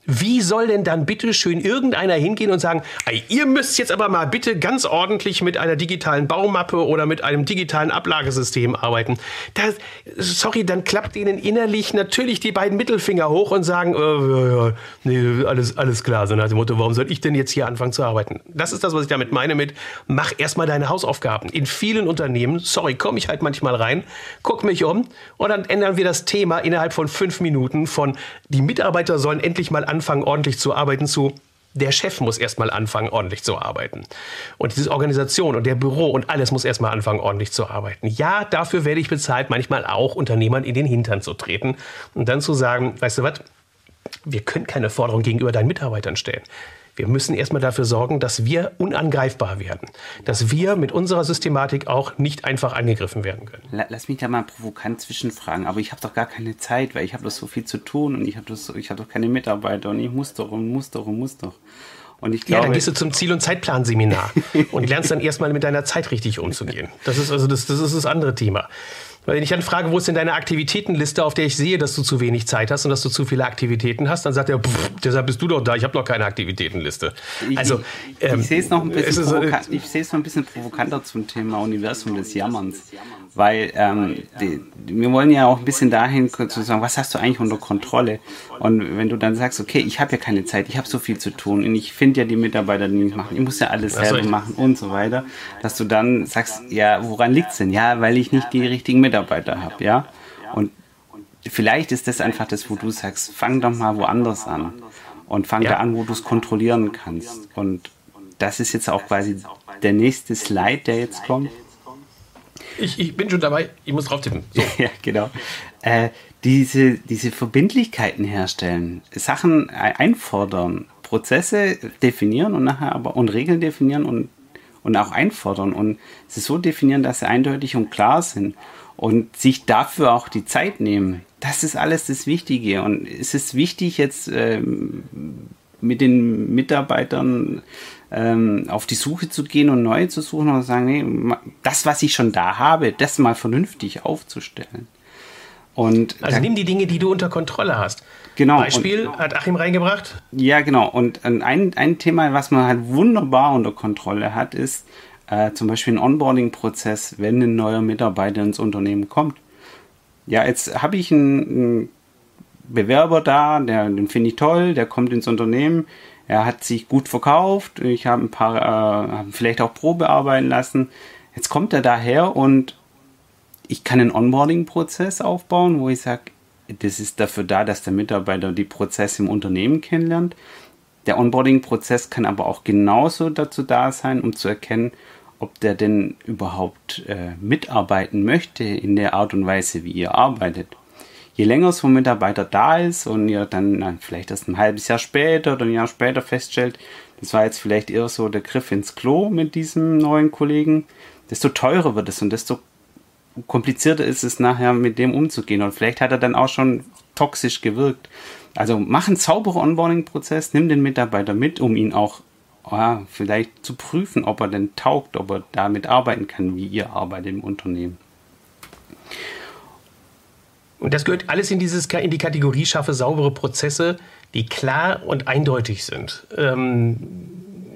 Wie soll denn dann bitte schön irgendeiner hingehen und sagen, ihr müsst jetzt aber mal bitte ganz ordentlich mit einer digitalen Baumappe oder mit einem digitalen Ablagesystem arbeiten? Das, sorry, dann klappt ihnen innerlich natürlich die beiden Mittelfinger hoch und sagen, äh, ja, nee, alles, alles klar, so nach dem Motto, warum soll ich denn jetzt hier anfangen zu arbeiten? Das ist das, was ich damit meine mit, mach erstmal deine Hausaufgaben. In vielen Unternehmen, sorry, komme ich halt manchmal rein, guck mich um und dann ändern wir das Thema innerhalb von fünf Minuten von, die Mitarbeiter sollen endlich mal anfangen, ordentlich zu arbeiten, zu der Chef muss erstmal anfangen, ordentlich zu arbeiten. Und diese Organisation und der Büro und alles muss erstmal anfangen, ordentlich zu arbeiten. Ja, dafür werde ich bezahlt, manchmal auch Unternehmern in den Hintern zu treten und dann zu sagen, weißt du was, wir können keine Forderung gegenüber deinen Mitarbeitern stellen. Wir müssen erstmal dafür sorgen, dass wir unangreifbar werden. Dass wir mit unserer Systematik auch nicht einfach angegriffen werden können. Lass mich da mal provokant zwischenfragen, aber ich habe doch gar keine Zeit, weil ich habe doch so viel zu tun und ich habe hab doch keine Mitarbeiter und ich muss doch und muss doch und muss doch. Und ich glaube, ja, dann gehst du zum Ziel- und Zeitplanseminar und lernst dann erstmal mit deiner Zeit richtig umzugehen. Das ist also das, das ist das andere Thema. Weil wenn ich dann frage, wo ist denn deine Aktivitätenliste, auf der ich sehe, dass du zu wenig Zeit hast und dass du zu viele Aktivitäten hast, dann sagt er, pff, deshalb bist du doch da, ich habe noch keine Aktivitätenliste. Also, ich, ich, ähm, ich sehe es noch, ein bisschen ich sehe es noch ein bisschen provokanter zum Thema Universum des Jammerns. Weil ähm, die, wir wollen ja auch ein bisschen dahin zu sagen, was hast du eigentlich unter Kontrolle? Und wenn du dann sagst, okay, ich habe ja keine Zeit, ich habe so viel zu tun und ich finde ja die Mitarbeiter, die nicht machen, ich muss ja alles selber machen und so weiter, dass du dann sagst, ja, woran liegt es denn? Ja, weil ich nicht die richtigen Mitarbeiter habe, ja. Und vielleicht ist das einfach das, wo du sagst, fang doch mal woanders an und fang ja. da an, wo du es kontrollieren kannst. Und das ist jetzt auch quasi der nächste Slide, der jetzt kommt. Ich, ich bin schon dabei, ich muss drauf tippen. So. ja, genau. Äh, diese, diese Verbindlichkeiten herstellen, Sachen einfordern, Prozesse definieren und nachher aber und Regeln definieren und, und auch einfordern und sie so definieren, dass sie eindeutig und klar sind und sich dafür auch die Zeit nehmen. Das ist alles das Wichtige. Und es ist wichtig, jetzt ähm, mit den Mitarbeitern ähm, auf die Suche zu gehen und neue zu suchen und zu sagen, nee, das, was ich schon da habe, das mal vernünftig aufzustellen. Und also nimm die Dinge, die du unter Kontrolle hast. Genau. Beispiel und, hat Achim reingebracht. Ja, genau. Und ein, ein Thema, was man halt wunderbar unter Kontrolle hat, ist äh, zum Beispiel ein Onboarding-Prozess, wenn ein neuer Mitarbeiter ins Unternehmen kommt. Ja, jetzt habe ich einen, einen Bewerber da, der, den finde ich toll, der kommt ins Unternehmen, er hat sich gut verkauft. Ich habe ein paar, äh, vielleicht auch Probe arbeiten lassen. Jetzt kommt er daher und ich kann einen Onboarding-Prozess aufbauen, wo ich sage, das ist dafür da, dass der Mitarbeiter die Prozesse im Unternehmen kennenlernt. Der Onboarding-Prozess kann aber auch genauso dazu da sein, um zu erkennen, ob der denn überhaupt äh, mitarbeiten möchte in der Art und Weise, wie ihr arbeitet je länger so ein Mitarbeiter da ist und ihr dann vielleicht erst ein halbes Jahr später oder ein Jahr später feststellt, das war jetzt vielleicht eher so der Griff ins Klo mit diesem neuen Kollegen, desto teurer wird es und desto komplizierter ist es nachher mit dem umzugehen. Und vielleicht hat er dann auch schon toxisch gewirkt. Also mach einen sauberen Onboarding-Prozess, nimm den Mitarbeiter mit, um ihn auch ja, vielleicht zu prüfen, ob er denn taugt, ob er damit arbeiten kann, wie ihr arbeitet im Unternehmen. Und das gehört alles in, dieses, in die Kategorie schaffe saubere Prozesse, die klar und eindeutig sind. Ähm,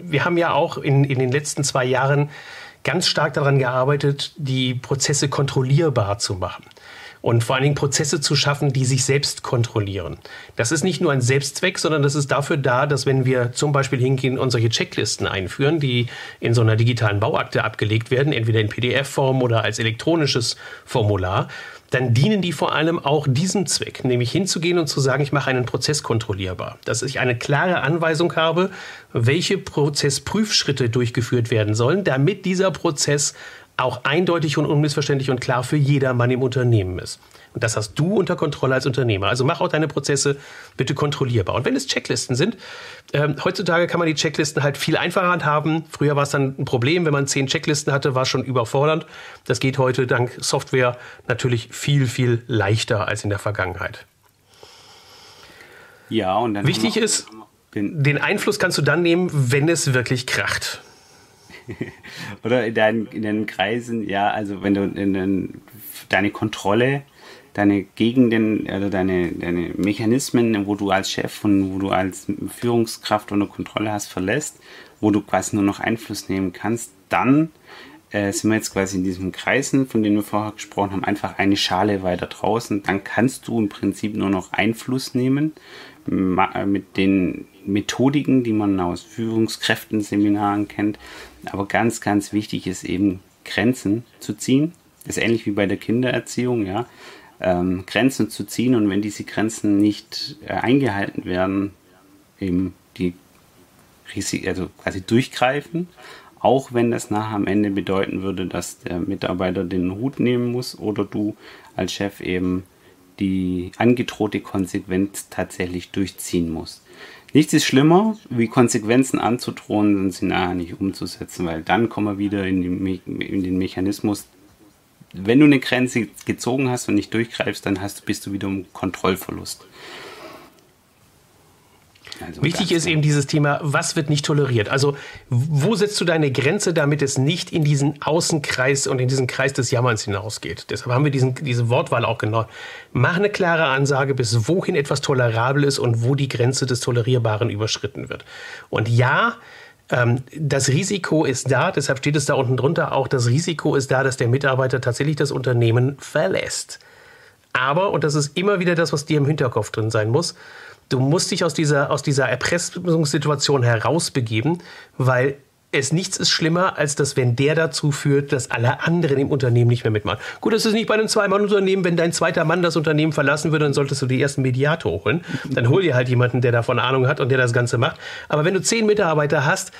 wir haben ja auch in, in den letzten zwei Jahren ganz stark daran gearbeitet, die Prozesse kontrollierbar zu machen und vor allen Dingen Prozesse zu schaffen, die sich selbst kontrollieren. Das ist nicht nur ein Selbstzweck, sondern das ist dafür da, dass wenn wir zum Beispiel hingehen und solche Checklisten einführen, die in so einer digitalen Bauakte abgelegt werden, entweder in PDF-Form oder als elektronisches Formular, dann dienen die vor allem auch diesem Zweck, nämlich hinzugehen und zu sagen, ich mache einen Prozess kontrollierbar. Dass ich eine klare Anweisung habe, welche Prozessprüfschritte durchgeführt werden sollen, damit dieser Prozess auch eindeutig und unmissverständlich und klar für jedermann im Unternehmen ist. Und das hast du unter Kontrolle als Unternehmer. Also mach auch deine Prozesse bitte kontrollierbar. Und wenn es Checklisten sind, äh, heutzutage kann man die Checklisten halt viel einfacher handhaben. Früher war es dann ein Problem, wenn man zehn Checklisten hatte, war es schon überfordernd. Das geht heute dank Software natürlich viel, viel leichter als in der Vergangenheit. Ja, und dann. Wichtig ist, den Einfluss kannst du dann nehmen, wenn es wirklich kracht. Oder in deinen, in deinen Kreisen, ja, also wenn du in, in, deine Kontrolle deine Gegenden, also deine, deine Mechanismen, wo du als Chef und wo du als Führungskraft unter Kontrolle hast, verlässt, wo du quasi nur noch Einfluss nehmen kannst, dann äh, sind wir jetzt quasi in diesem Kreisen, von denen wir vorher gesprochen haben, einfach eine Schale weiter draußen. Dann kannst du im Prinzip nur noch Einfluss nehmen mit den Methodiken, die man aus Führungskräften-Seminaren kennt. Aber ganz, ganz wichtig ist eben Grenzen zu ziehen. Das ist ähnlich wie bei der Kindererziehung, ja ähm, Grenzen zu ziehen und wenn diese Grenzen nicht äh, eingehalten werden, eben die Risik also quasi durchgreifen, auch wenn das nachher am Ende bedeuten würde, dass der Mitarbeiter den Hut nehmen muss oder du als Chef eben die angedrohte Konsequenz tatsächlich durchziehen musst. Nichts ist schlimmer, wie Konsequenzen anzudrohen und sie nachher nicht umzusetzen, weil dann kommen wir wieder in, die, in den Mechanismus wenn du eine Grenze gezogen hast und nicht durchgreifst, dann hast, bist du wieder im Kontrollverlust. Also Wichtig ist eben dieses Thema, was wird nicht toleriert? Also, wo setzt du deine Grenze, damit es nicht in diesen Außenkreis und in diesen Kreis des Jammerns hinausgeht? Deshalb haben wir diesen, diese Wortwahl auch genommen. Mach eine klare Ansage, bis wohin etwas tolerabel ist und wo die Grenze des Tolerierbaren überschritten wird. Und ja, ähm, das Risiko ist da, deshalb steht es da unten drunter auch, das Risiko ist da, dass der Mitarbeiter tatsächlich das Unternehmen verlässt. Aber, und das ist immer wieder das, was dir im Hinterkopf drin sein muss, du musst dich aus dieser, aus dieser Erpressungssituation herausbegeben, weil es nichts ist schlimmer, als dass wenn der dazu führt, dass alle anderen im Unternehmen nicht mehr mitmachen. Gut, das ist nicht bei einem Zwei-Mann-Unternehmen. Wenn dein zweiter Mann das Unternehmen verlassen würde, dann solltest du die ersten Mediator holen. Dann hol dir halt jemanden, der davon Ahnung hat und der das Ganze macht. Aber wenn du zehn Mitarbeiter hast,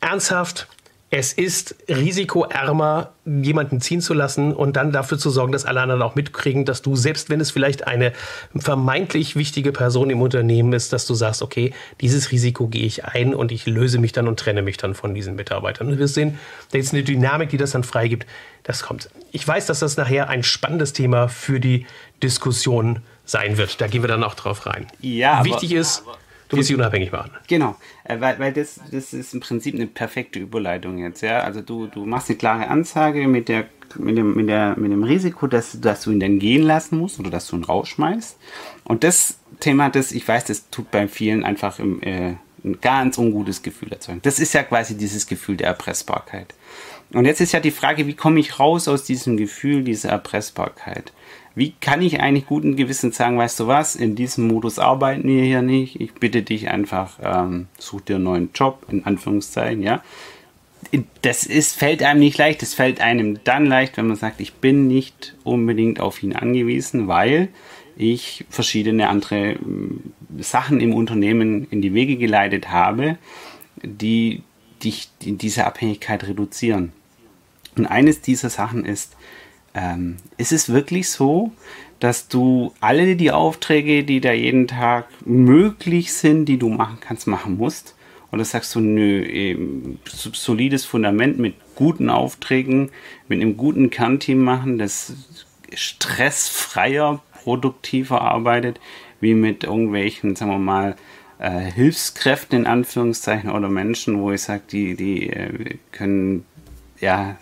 ernsthaft, es ist risikoärmer, jemanden ziehen zu lassen und dann dafür zu sorgen, dass alle anderen auch mitkriegen, dass du, selbst wenn es vielleicht eine vermeintlich wichtige Person im Unternehmen ist, dass du sagst, okay, dieses Risiko gehe ich ein und ich löse mich dann und trenne mich dann von diesen Mitarbeitern. Und wir sehen, da ist eine Dynamik, die das dann freigibt. Das kommt. Ich weiß, dass das nachher ein spannendes Thema für die Diskussion sein wird. Da gehen wir dann auch drauf rein. Ja, Wichtig aber, ist, aber Du musst dich unabhängig machen. Genau, äh, weil, weil das, das ist im Prinzip eine perfekte Überleitung jetzt. Ja? Also du, du machst eine klare Ansage mit, der, mit, dem, mit, der, mit dem Risiko, dass, dass du ihn dann gehen lassen musst oder dass du ihn rausschmeißt. Und das Thema, das ich weiß, das tut bei vielen einfach im, äh, ein ganz ungutes Gefühl erzeugen. Das ist ja quasi dieses Gefühl der Erpressbarkeit. Und jetzt ist ja die Frage, wie komme ich raus aus diesem Gefühl dieser Erpressbarkeit? Wie kann ich eigentlich guten Gewissens sagen, weißt du was, in diesem Modus arbeiten wir hier nicht. Ich bitte dich einfach, ähm, such dir einen neuen Job, in Anführungszeichen, ja. Das ist, fällt einem nicht leicht. Es fällt einem dann leicht, wenn man sagt, ich bin nicht unbedingt auf ihn angewiesen, weil ich verschiedene andere ähm, Sachen im Unternehmen in die Wege geleitet habe, die dich in dieser Abhängigkeit reduzieren. Und eines dieser Sachen ist, ähm, ist es wirklich so, dass du alle die Aufträge, die da jeden Tag möglich sind, die du machen kannst, machen musst? Oder sagst du, nö, eben, solides Fundament mit guten Aufträgen, mit einem guten Kernteam machen, das stressfreier, produktiver arbeitet, wie mit irgendwelchen, sagen wir mal, äh, Hilfskräften in Anführungszeichen oder Menschen, wo ich sage, die, die äh, können ja,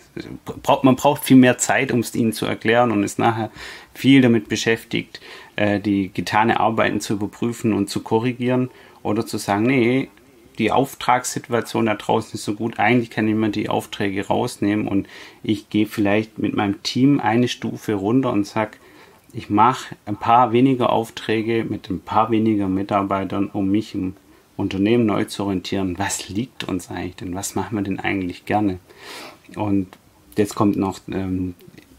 braucht, man braucht viel mehr Zeit, um es ihnen zu erklären und ist nachher viel damit beschäftigt, äh, die getane Arbeiten zu überprüfen und zu korrigieren oder zu sagen, nee, die Auftragssituation da draußen ist so gut, eigentlich kann ich mir die Aufträge rausnehmen und ich gehe vielleicht mit meinem Team eine Stufe runter und sage, ich mache ein paar weniger Aufträge mit ein paar weniger Mitarbeitern, um mich im Unternehmen neu zu orientieren. Was liegt uns eigentlich denn? Was machen wir denn eigentlich gerne? Und jetzt kommt noch, ähm,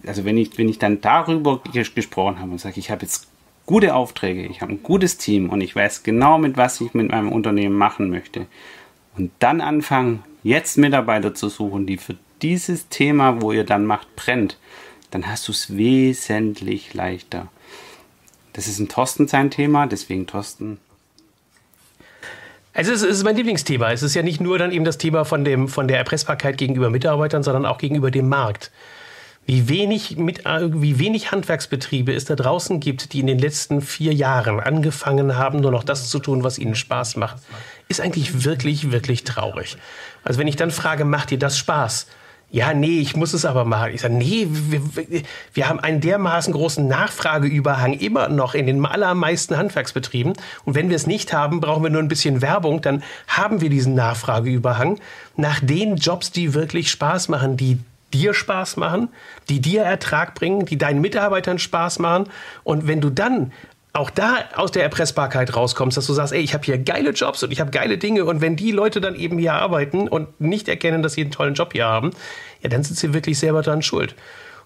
also wenn ich, wenn ich dann darüber ges gesprochen habe und sage, ich habe jetzt gute Aufträge, ich habe ein gutes Team und ich weiß genau, mit was ich mit meinem Unternehmen machen möchte. Und dann anfangen, jetzt Mitarbeiter zu suchen, die für dieses Thema, wo ihr dann macht, brennt, dann hast du es wesentlich leichter. Das ist ein Thorsten sein Thema, deswegen Thorsten. Also es ist mein Lieblingsthema. Es ist ja nicht nur dann eben das Thema von, dem, von der Erpressbarkeit gegenüber Mitarbeitern, sondern auch gegenüber dem Markt. Wie wenig, mit, wie wenig Handwerksbetriebe es da draußen gibt, die in den letzten vier Jahren angefangen haben, nur noch das zu tun, was ihnen Spaß macht, ist eigentlich wirklich, wirklich traurig. Also wenn ich dann frage, macht dir das Spaß? Ja, nee, ich muss es aber machen. Ich sage, nee, wir, wir, haben einen dermaßen großen Nachfrageüberhang immer noch in den allermeisten Handwerksbetrieben. Und wenn wir es nicht haben, brauchen wir nur ein bisschen Werbung, dann haben wir diesen Nachfrageüberhang nach den Jobs, die wirklich Spaß machen, die dir Spaß machen, die dir Ertrag bringen, die deinen Mitarbeitern Spaß machen. Und wenn du dann auch da aus der Erpressbarkeit rauskommst, dass du sagst, ey, ich habe hier geile Jobs und ich habe geile Dinge und wenn die Leute dann eben hier arbeiten und nicht erkennen, dass sie einen tollen Job hier haben, ja, dann sind sie wirklich selber dran schuld.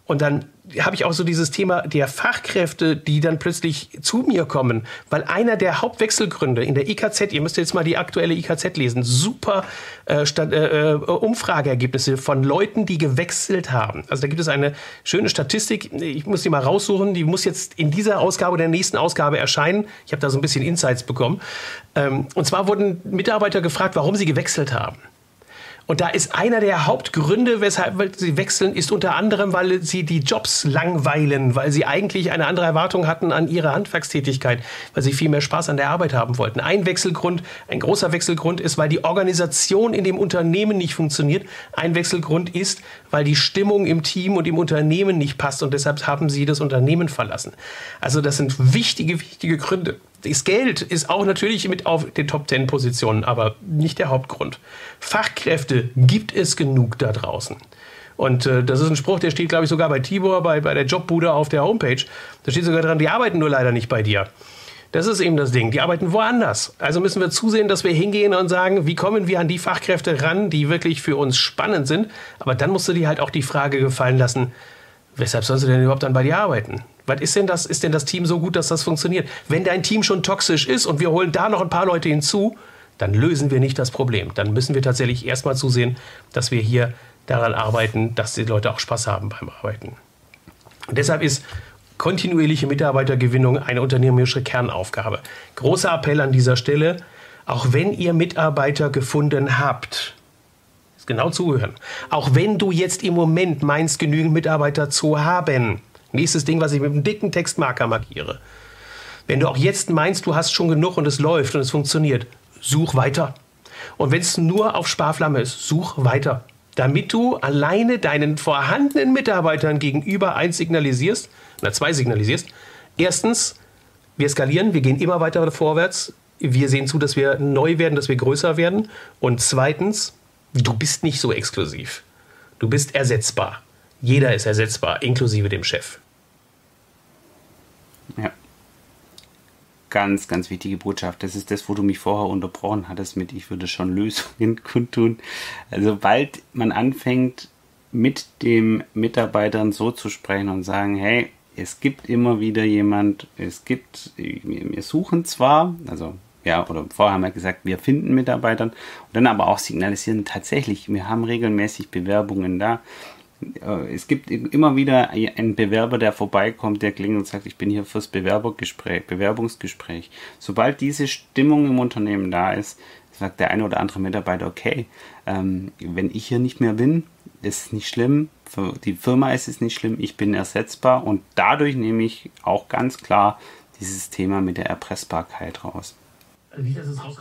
Und dann habe ich auch so dieses Thema der Fachkräfte, die dann plötzlich zu mir kommen, weil einer der Hauptwechselgründe in der IKZ, ihr müsst jetzt mal die aktuelle IKZ lesen, super äh, äh, äh, Umfrageergebnisse von Leuten, die gewechselt haben. Also da gibt es eine schöne Statistik, ich muss die mal raussuchen, die muss jetzt in dieser Ausgabe der nächsten Ausgabe erscheinen. Ich habe da so ein bisschen Insights bekommen. Ähm, und zwar wurden Mitarbeiter gefragt, warum sie gewechselt haben. Und da ist einer der Hauptgründe, weshalb sie wechseln, ist unter anderem, weil sie die Jobs langweilen, weil sie eigentlich eine andere Erwartung hatten an ihre Handwerkstätigkeit, weil sie viel mehr Spaß an der Arbeit haben wollten. Ein Wechselgrund, ein großer Wechselgrund ist, weil die Organisation in dem Unternehmen nicht funktioniert. Ein Wechselgrund ist, weil die Stimmung im Team und im Unternehmen nicht passt und deshalb haben sie das Unternehmen verlassen. Also das sind wichtige, wichtige Gründe. Das Geld ist auch natürlich mit auf den Top Ten Positionen, aber nicht der Hauptgrund. Fachkräfte gibt es genug da draußen. Und äh, das ist ein Spruch, der steht, glaube ich, sogar bei Tibor, bei, bei der Jobbude auf der Homepage. Da steht sogar dran, die arbeiten nur leider nicht bei dir. Das ist eben das Ding. Die arbeiten woanders. Also müssen wir zusehen, dass wir hingehen und sagen, wie kommen wir an die Fachkräfte ran, die wirklich für uns spannend sind. Aber dann musst du dir halt auch die Frage gefallen lassen, weshalb sollst du denn überhaupt dann bei dir arbeiten? Was ist denn das? Ist denn das Team so gut, dass das funktioniert? Wenn dein Team schon toxisch ist und wir holen da noch ein paar Leute hinzu, dann lösen wir nicht das Problem. Dann müssen wir tatsächlich erstmal zusehen, dass wir hier daran arbeiten, dass die Leute auch Spaß haben beim Arbeiten. Und deshalb ist kontinuierliche Mitarbeitergewinnung eine unternehmerische Kernaufgabe. Großer Appell an dieser Stelle, auch wenn ihr Mitarbeiter gefunden habt, genau zuhören, auch wenn du jetzt im Moment meinst, genügend Mitarbeiter zu haben, Nächstes Ding, was ich mit einem dicken Textmarker markiere. Wenn du auch jetzt meinst, du hast schon genug und es läuft und es funktioniert, such weiter. Und wenn es nur auf Sparflamme ist, such weiter. Damit du alleine deinen vorhandenen Mitarbeitern gegenüber eins signalisierst, oder zwei signalisierst. Erstens, wir skalieren, wir gehen immer weiter vorwärts. Wir sehen zu, dass wir neu werden, dass wir größer werden. Und zweitens, du bist nicht so exklusiv. Du bist ersetzbar. Jeder ist ersetzbar, inklusive dem Chef. Ja. Ganz, ganz wichtige Botschaft. Das ist das, wo du mich vorher unterbrochen hattest mit, ich würde schon Lösungen kundtun. Also, sobald man anfängt, mit dem Mitarbeitern so zu sprechen und sagen, hey, es gibt immer wieder jemand, es gibt, wir suchen zwar, also ja, oder vorher haben wir gesagt, wir finden Mitarbeitern und dann aber auch signalisieren, tatsächlich, wir haben regelmäßig Bewerbungen da. Äh, es gibt immer wieder einen Bewerber, der vorbeikommt, der klingelt und sagt, ich bin hier fürs Bewerbergespräch, Bewerbungsgespräch. Sobald diese Stimmung im Unternehmen da ist, sagt der eine oder andere Mitarbeiter, okay, ähm, wenn ich hier nicht mehr bin, ist es nicht schlimm, für die Firma ist es nicht schlimm, ich bin ersetzbar und dadurch nehme ich auch ganz klar dieses Thema mit der Erpressbarkeit raus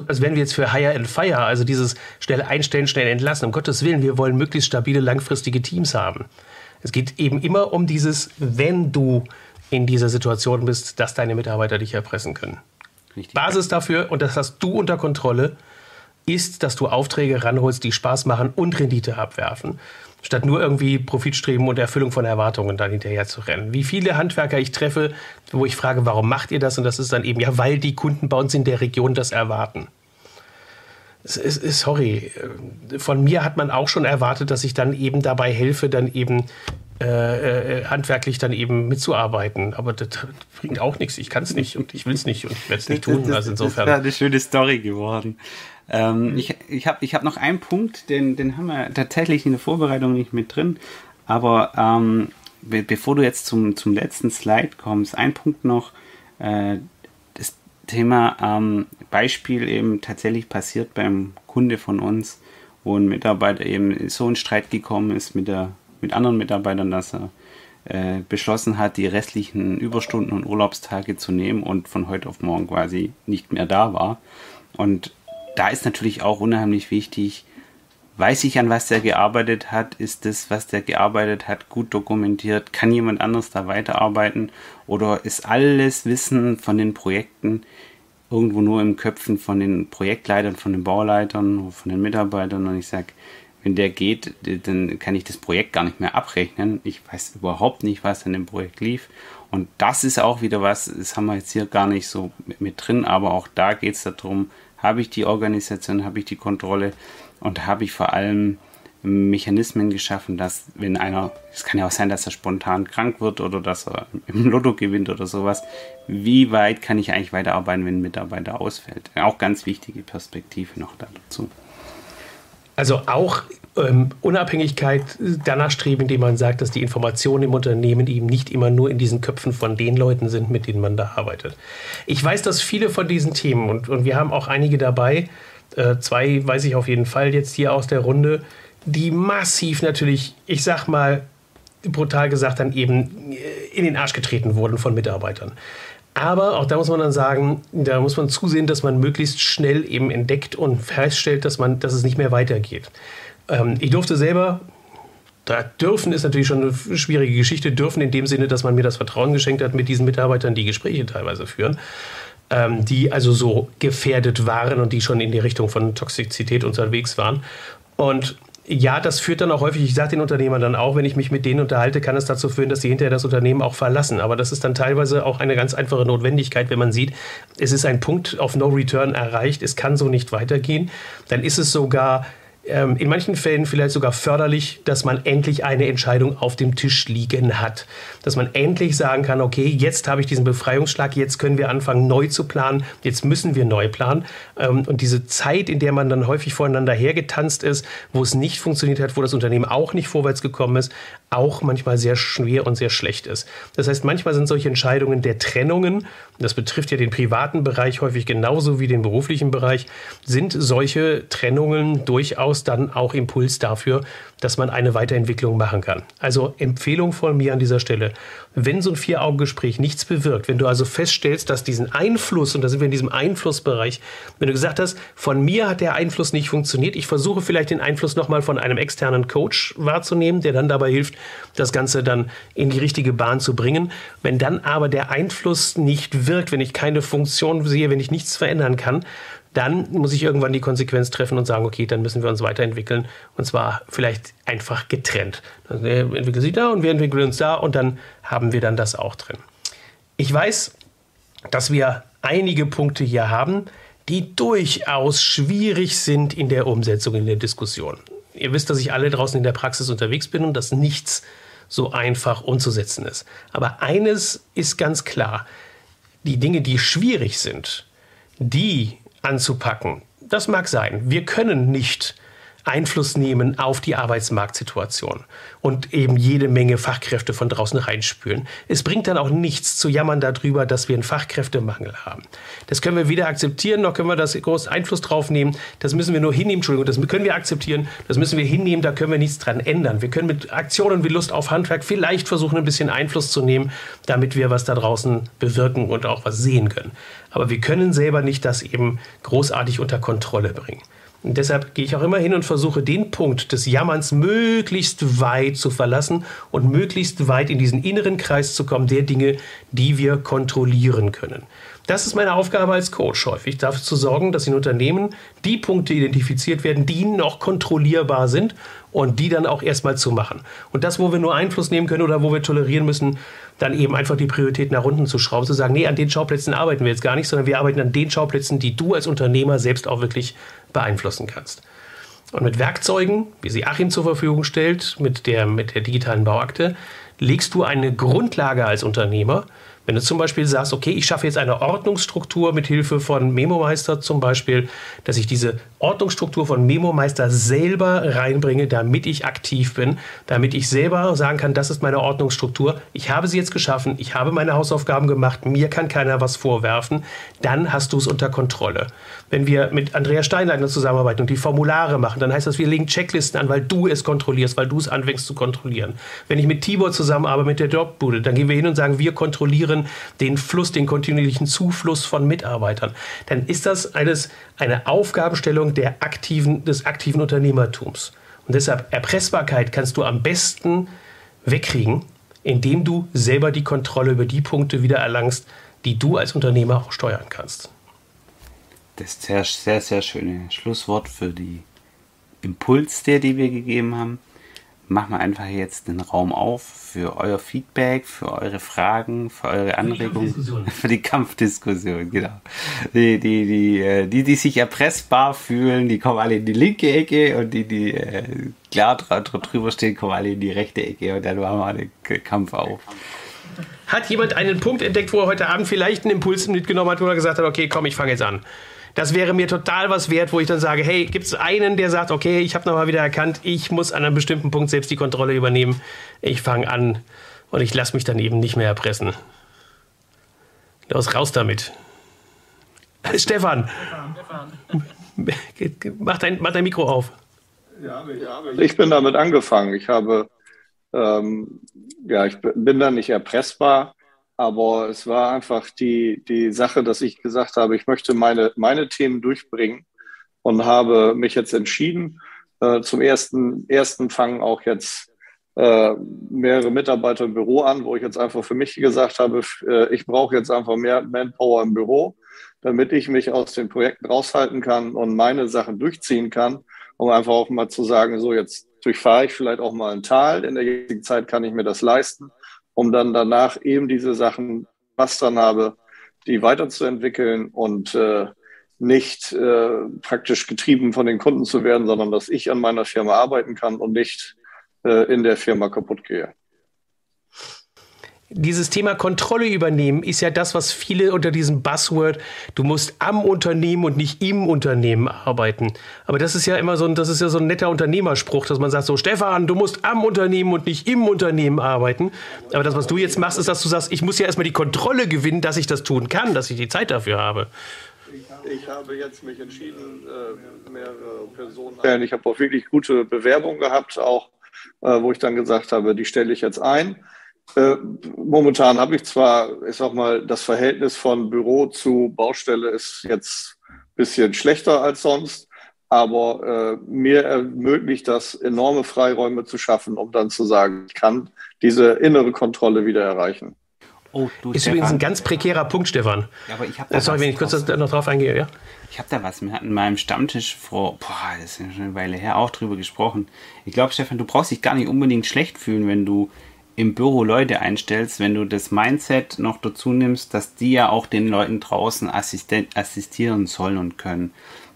als wenn wir jetzt für Hire and Fire, also dieses schnell einstellen, schnell entlassen, um Gottes Willen, wir wollen möglichst stabile, langfristige Teams haben. Es geht eben immer um dieses, wenn du in dieser Situation bist, dass deine Mitarbeiter dich erpressen können. Richtig. Basis dafür, und das hast du unter Kontrolle, ist, dass du Aufträge ranholst, die Spaß machen und Rendite abwerfen statt nur irgendwie Profitstreben und Erfüllung von Erwartungen dann hinterher zu rennen. Wie viele Handwerker ich treffe, wo ich frage, warum macht ihr das? Und das ist dann eben, ja, weil die Kunden bei uns in der Region das erwarten. Sorry, von mir hat man auch schon erwartet, dass ich dann eben dabei helfe, dann eben äh, äh, handwerklich dann eben mitzuarbeiten. Aber das bringt auch nichts. Ich kann es nicht und ich will es nicht und ich werde es nicht tun. Also insofern. Das ist eine schöne Story geworden. Ähm, ich ich habe ich hab noch einen Punkt, den, den haben wir tatsächlich in der Vorbereitung nicht mit drin. Aber ähm, be bevor du jetzt zum, zum letzten Slide kommst, ein Punkt noch. Äh, das Thema ähm, Beispiel eben tatsächlich passiert beim Kunde von uns, wo ein Mitarbeiter eben so in Streit gekommen ist mit der mit anderen Mitarbeitern, dass er äh, beschlossen hat, die restlichen Überstunden und Urlaubstage zu nehmen und von heute auf morgen quasi nicht mehr da war. Und da ist natürlich auch unheimlich wichtig, weiß ich, an was der gearbeitet hat, ist das, was der gearbeitet hat, gut dokumentiert, kann jemand anders da weiterarbeiten oder ist alles Wissen von den Projekten irgendwo nur im Köpfen von den Projektleitern, von den Bauleitern, von den Mitarbeitern und ich sage, wenn der geht, dann kann ich das Projekt gar nicht mehr abrechnen. Ich weiß überhaupt nicht, was in dem Projekt lief. Und das ist auch wieder was, das haben wir jetzt hier gar nicht so mit drin, aber auch da geht es darum, habe ich die Organisation, habe ich die Kontrolle und habe ich vor allem Mechanismen geschaffen, dass wenn einer, es kann ja auch sein, dass er spontan krank wird oder dass er im Lotto gewinnt oder sowas, wie weit kann ich eigentlich weiterarbeiten, wenn ein Mitarbeiter ausfällt? Auch ganz wichtige Perspektive noch dazu. Also auch ähm, Unabhängigkeit danach streben, indem man sagt, dass die Informationen im Unternehmen eben nicht immer nur in diesen Köpfen von den Leuten sind, mit denen man da arbeitet. Ich weiß, dass viele von diesen Themen, und, und wir haben auch einige dabei, äh, zwei weiß ich auf jeden Fall jetzt hier aus der Runde, die massiv natürlich, ich sag mal, brutal gesagt, dann eben äh, in den Arsch getreten wurden von Mitarbeitern. Aber auch da muss man dann sagen, da muss man zusehen, dass man möglichst schnell eben entdeckt und feststellt, dass, man, dass es nicht mehr weitergeht. Ähm, ich durfte selber, da dürfen ist natürlich schon eine schwierige Geschichte, dürfen in dem Sinne, dass man mir das Vertrauen geschenkt hat, mit diesen Mitarbeitern die Gespräche teilweise führen, ähm, die also so gefährdet waren und die schon in die Richtung von Toxizität unterwegs waren. Und ja, das führt dann auch häufig, ich sage den Unternehmern dann auch, wenn ich mich mit denen unterhalte, kann es dazu führen, dass sie hinterher das Unternehmen auch verlassen. Aber das ist dann teilweise auch eine ganz einfache Notwendigkeit, wenn man sieht, es ist ein Punkt auf No Return erreicht, es kann so nicht weitergehen. Dann ist es sogar ähm, in manchen Fällen vielleicht sogar förderlich, dass man endlich eine Entscheidung auf dem Tisch liegen hat. Dass man endlich sagen kann, okay, jetzt habe ich diesen Befreiungsschlag, jetzt können wir anfangen neu zu planen, jetzt müssen wir neu planen. Ähm, und diese Zeit, in der man dann häufig voreinander hergetanzt ist, wo es nicht funktioniert hat, wo das Unternehmen auch nicht vorwärts gekommen ist, auch manchmal sehr schwer und sehr schlecht ist. Das heißt, manchmal sind solche Entscheidungen der Trennungen, das betrifft ja den privaten Bereich häufig genauso wie den beruflichen Bereich, sind solche Trennungen durchaus dann auch Impuls dafür, dass man eine Weiterentwicklung machen kann. Also Empfehlung von mir an dieser Stelle, wenn so ein Vier-Augen-Gespräch nichts bewirkt, wenn du also feststellst, dass diesen Einfluss, und da sind wir in diesem Einflussbereich, wenn du gesagt hast, von mir hat der Einfluss nicht funktioniert, ich versuche vielleicht den Einfluss nochmal von einem externen Coach wahrzunehmen, der dann dabei hilft, das Ganze dann in die richtige Bahn zu bringen. Wenn dann aber der Einfluss nicht wirkt, wenn ich keine Funktion sehe, wenn ich nichts verändern kann, dann muss ich irgendwann die Konsequenz treffen und sagen, okay, dann müssen wir uns weiterentwickeln und zwar vielleicht einfach getrennt. Dann entwickelt sich da und wir entwickeln uns da und dann haben wir dann das auch drin. Ich weiß, dass wir einige Punkte hier haben, die durchaus schwierig sind in der Umsetzung, in der Diskussion. Ihr wisst, dass ich alle draußen in der Praxis unterwegs bin und dass nichts so einfach umzusetzen ist. Aber eines ist ganz klar, die Dinge, die schwierig sind, die anzupacken. Das mag sein. Wir können nicht Einfluss nehmen auf die Arbeitsmarktsituation und eben jede Menge Fachkräfte von draußen reinspülen. Es bringt dann auch nichts zu jammern darüber, dass wir einen Fachkräftemangel haben. Das können wir weder akzeptieren, noch können wir das groß Einfluss drauf nehmen. Das müssen wir nur hinnehmen, Entschuldigung, das können wir akzeptieren, das müssen wir hinnehmen, da können wir nichts dran ändern. Wir können mit Aktionen wie Lust auf Handwerk vielleicht versuchen, ein bisschen Einfluss zu nehmen, damit wir was da draußen bewirken und auch was sehen können. Aber wir können selber nicht das eben großartig unter Kontrolle bringen. Und deshalb gehe ich auch immer hin und versuche, den Punkt des Jammerns möglichst weit zu verlassen und möglichst weit in diesen inneren Kreis zu kommen, der Dinge, die wir kontrollieren können. Das ist meine Aufgabe als Coach häufig, dafür zu sorgen, dass in Unternehmen die Punkte identifiziert werden, die noch kontrollierbar sind und die dann auch erstmal zu machen. Und das, wo wir nur Einfluss nehmen können oder wo wir tolerieren müssen, dann eben einfach die Priorität nach unten zu schrauben, zu sagen, nee, an den Schauplätzen arbeiten wir jetzt gar nicht, sondern wir arbeiten an den Schauplätzen, die du als Unternehmer selbst auch wirklich beeinflussen kannst. Und mit Werkzeugen, wie sie Achim zur Verfügung stellt, mit der, mit der digitalen Bauakte, legst du eine Grundlage als Unternehmer, wenn du zum Beispiel sagst, okay, ich schaffe jetzt eine Ordnungsstruktur mit Hilfe von Memo-Meister zum Beispiel, dass ich diese Ordnungsstruktur von Memo-Meister selber reinbringe, damit ich aktiv bin, damit ich selber sagen kann, das ist meine Ordnungsstruktur, ich habe sie jetzt geschaffen, ich habe meine Hausaufgaben gemacht, mir kann keiner was vorwerfen, dann hast du es unter Kontrolle. Wenn wir mit Andrea Steinleitner zusammenarbeiten und die Formulare machen, dann heißt das, wir legen Checklisten an, weil du es kontrollierst, weil du es anfängst zu kontrollieren. Wenn ich mit Tibor zusammenarbeite, mit der Jobbude, dann gehen wir hin und sagen, wir kontrollieren den Fluss, den kontinuierlichen Zufluss von Mitarbeitern, dann ist das eines, eine Aufgabenstellung der aktiven, des aktiven Unternehmertums. Und deshalb Erpressbarkeit kannst du am besten wegkriegen, indem du selber die Kontrolle über die Punkte wieder erlangst, die du als Unternehmer auch steuern kannst. Das ist sehr, sehr, sehr schöne Schlusswort für die Impuls, der die wir gegeben haben machen wir einfach jetzt den Raum auf für euer Feedback, für eure Fragen, für eure Anregungen, für die Kampfdiskussion, genau. Die, die, die, äh, die, die sich erpressbar fühlen, die kommen alle in die linke Ecke und die, die äh, klar drüber stehen, kommen alle in die rechte Ecke und dann machen wir den Kampf auf. Hat jemand einen Punkt entdeckt, wo er heute Abend vielleicht einen Impuls mitgenommen hat, wo er gesagt hat, okay, komm, ich fange jetzt an? Das wäre mir total was wert, wo ich dann sage, hey, gibt es einen, der sagt, okay, ich habe nochmal wieder erkannt, ich muss an einem bestimmten Punkt selbst die Kontrolle übernehmen. Ich fange an und ich lasse mich dann eben nicht mehr erpressen. Los, raus damit. Stefan. Stefan. mach, dein, mach dein Mikro auf. Ja, ich bin damit angefangen. Ich habe, ähm, ja, ich bin da nicht erpressbar. Aber es war einfach die, die Sache, dass ich gesagt habe, ich möchte meine, meine Themen durchbringen und habe mich jetzt entschieden. Äh, zum ersten, ersten fangen auch jetzt äh, mehrere Mitarbeiter im Büro an, wo ich jetzt einfach für mich gesagt habe, äh, ich brauche jetzt einfach mehr Manpower im Büro, damit ich mich aus den Projekten raushalten kann und meine Sachen durchziehen kann, um einfach auch mal zu sagen, so jetzt durchfahre ich vielleicht auch mal ein Tal. In der jetzigen Zeit kann ich mir das leisten um dann danach eben diese Sachen, was dann habe, die weiterzuentwickeln und äh, nicht äh, praktisch getrieben von den Kunden zu werden, sondern dass ich an meiner Firma arbeiten kann und nicht äh, in der Firma kaputt gehe dieses Thema Kontrolle übernehmen ist ja das, was viele unter diesem Buzzword, du musst am Unternehmen und nicht im Unternehmen arbeiten. Aber das ist ja immer so ein, das ist ja so ein netter Unternehmerspruch, dass man sagt so, Stefan, du musst am Unternehmen und nicht im Unternehmen arbeiten. Aber das, was du jetzt machst, ist, dass du sagst, ich muss ja erstmal die Kontrolle gewinnen, dass ich das tun kann, dass ich die Zeit dafür habe. Ich habe jetzt mich entschieden, äh, mehrere Personen. Ich habe auch wirklich gute Bewerbungen gehabt, auch äh, wo ich dann gesagt habe, die stelle ich jetzt ein. Äh, momentan habe ich zwar, ich sag mal, das Verhältnis von Büro zu Baustelle ist jetzt ein bisschen schlechter als sonst, aber äh, mir ermöglicht das, enorme Freiräume zu schaffen, um dann zu sagen, ich kann diese innere Kontrolle wieder erreichen. Oh, du, ist Stefan. übrigens ein ganz prekärer Punkt, Stefan. Ja, aber ich habe da Sorry, wenn ich kurz noch drauf eingehe, ja? Ich habe da was. Wir hatten mal im Stammtisch vor, boah, das ist ja schon eine Weile her, auch drüber gesprochen. Ich glaube, Stefan, du brauchst dich gar nicht unbedingt schlecht fühlen, wenn du im Büro Leute einstellst, wenn du das Mindset noch dazu nimmst, dass die ja auch den Leuten draußen assistieren sollen und können.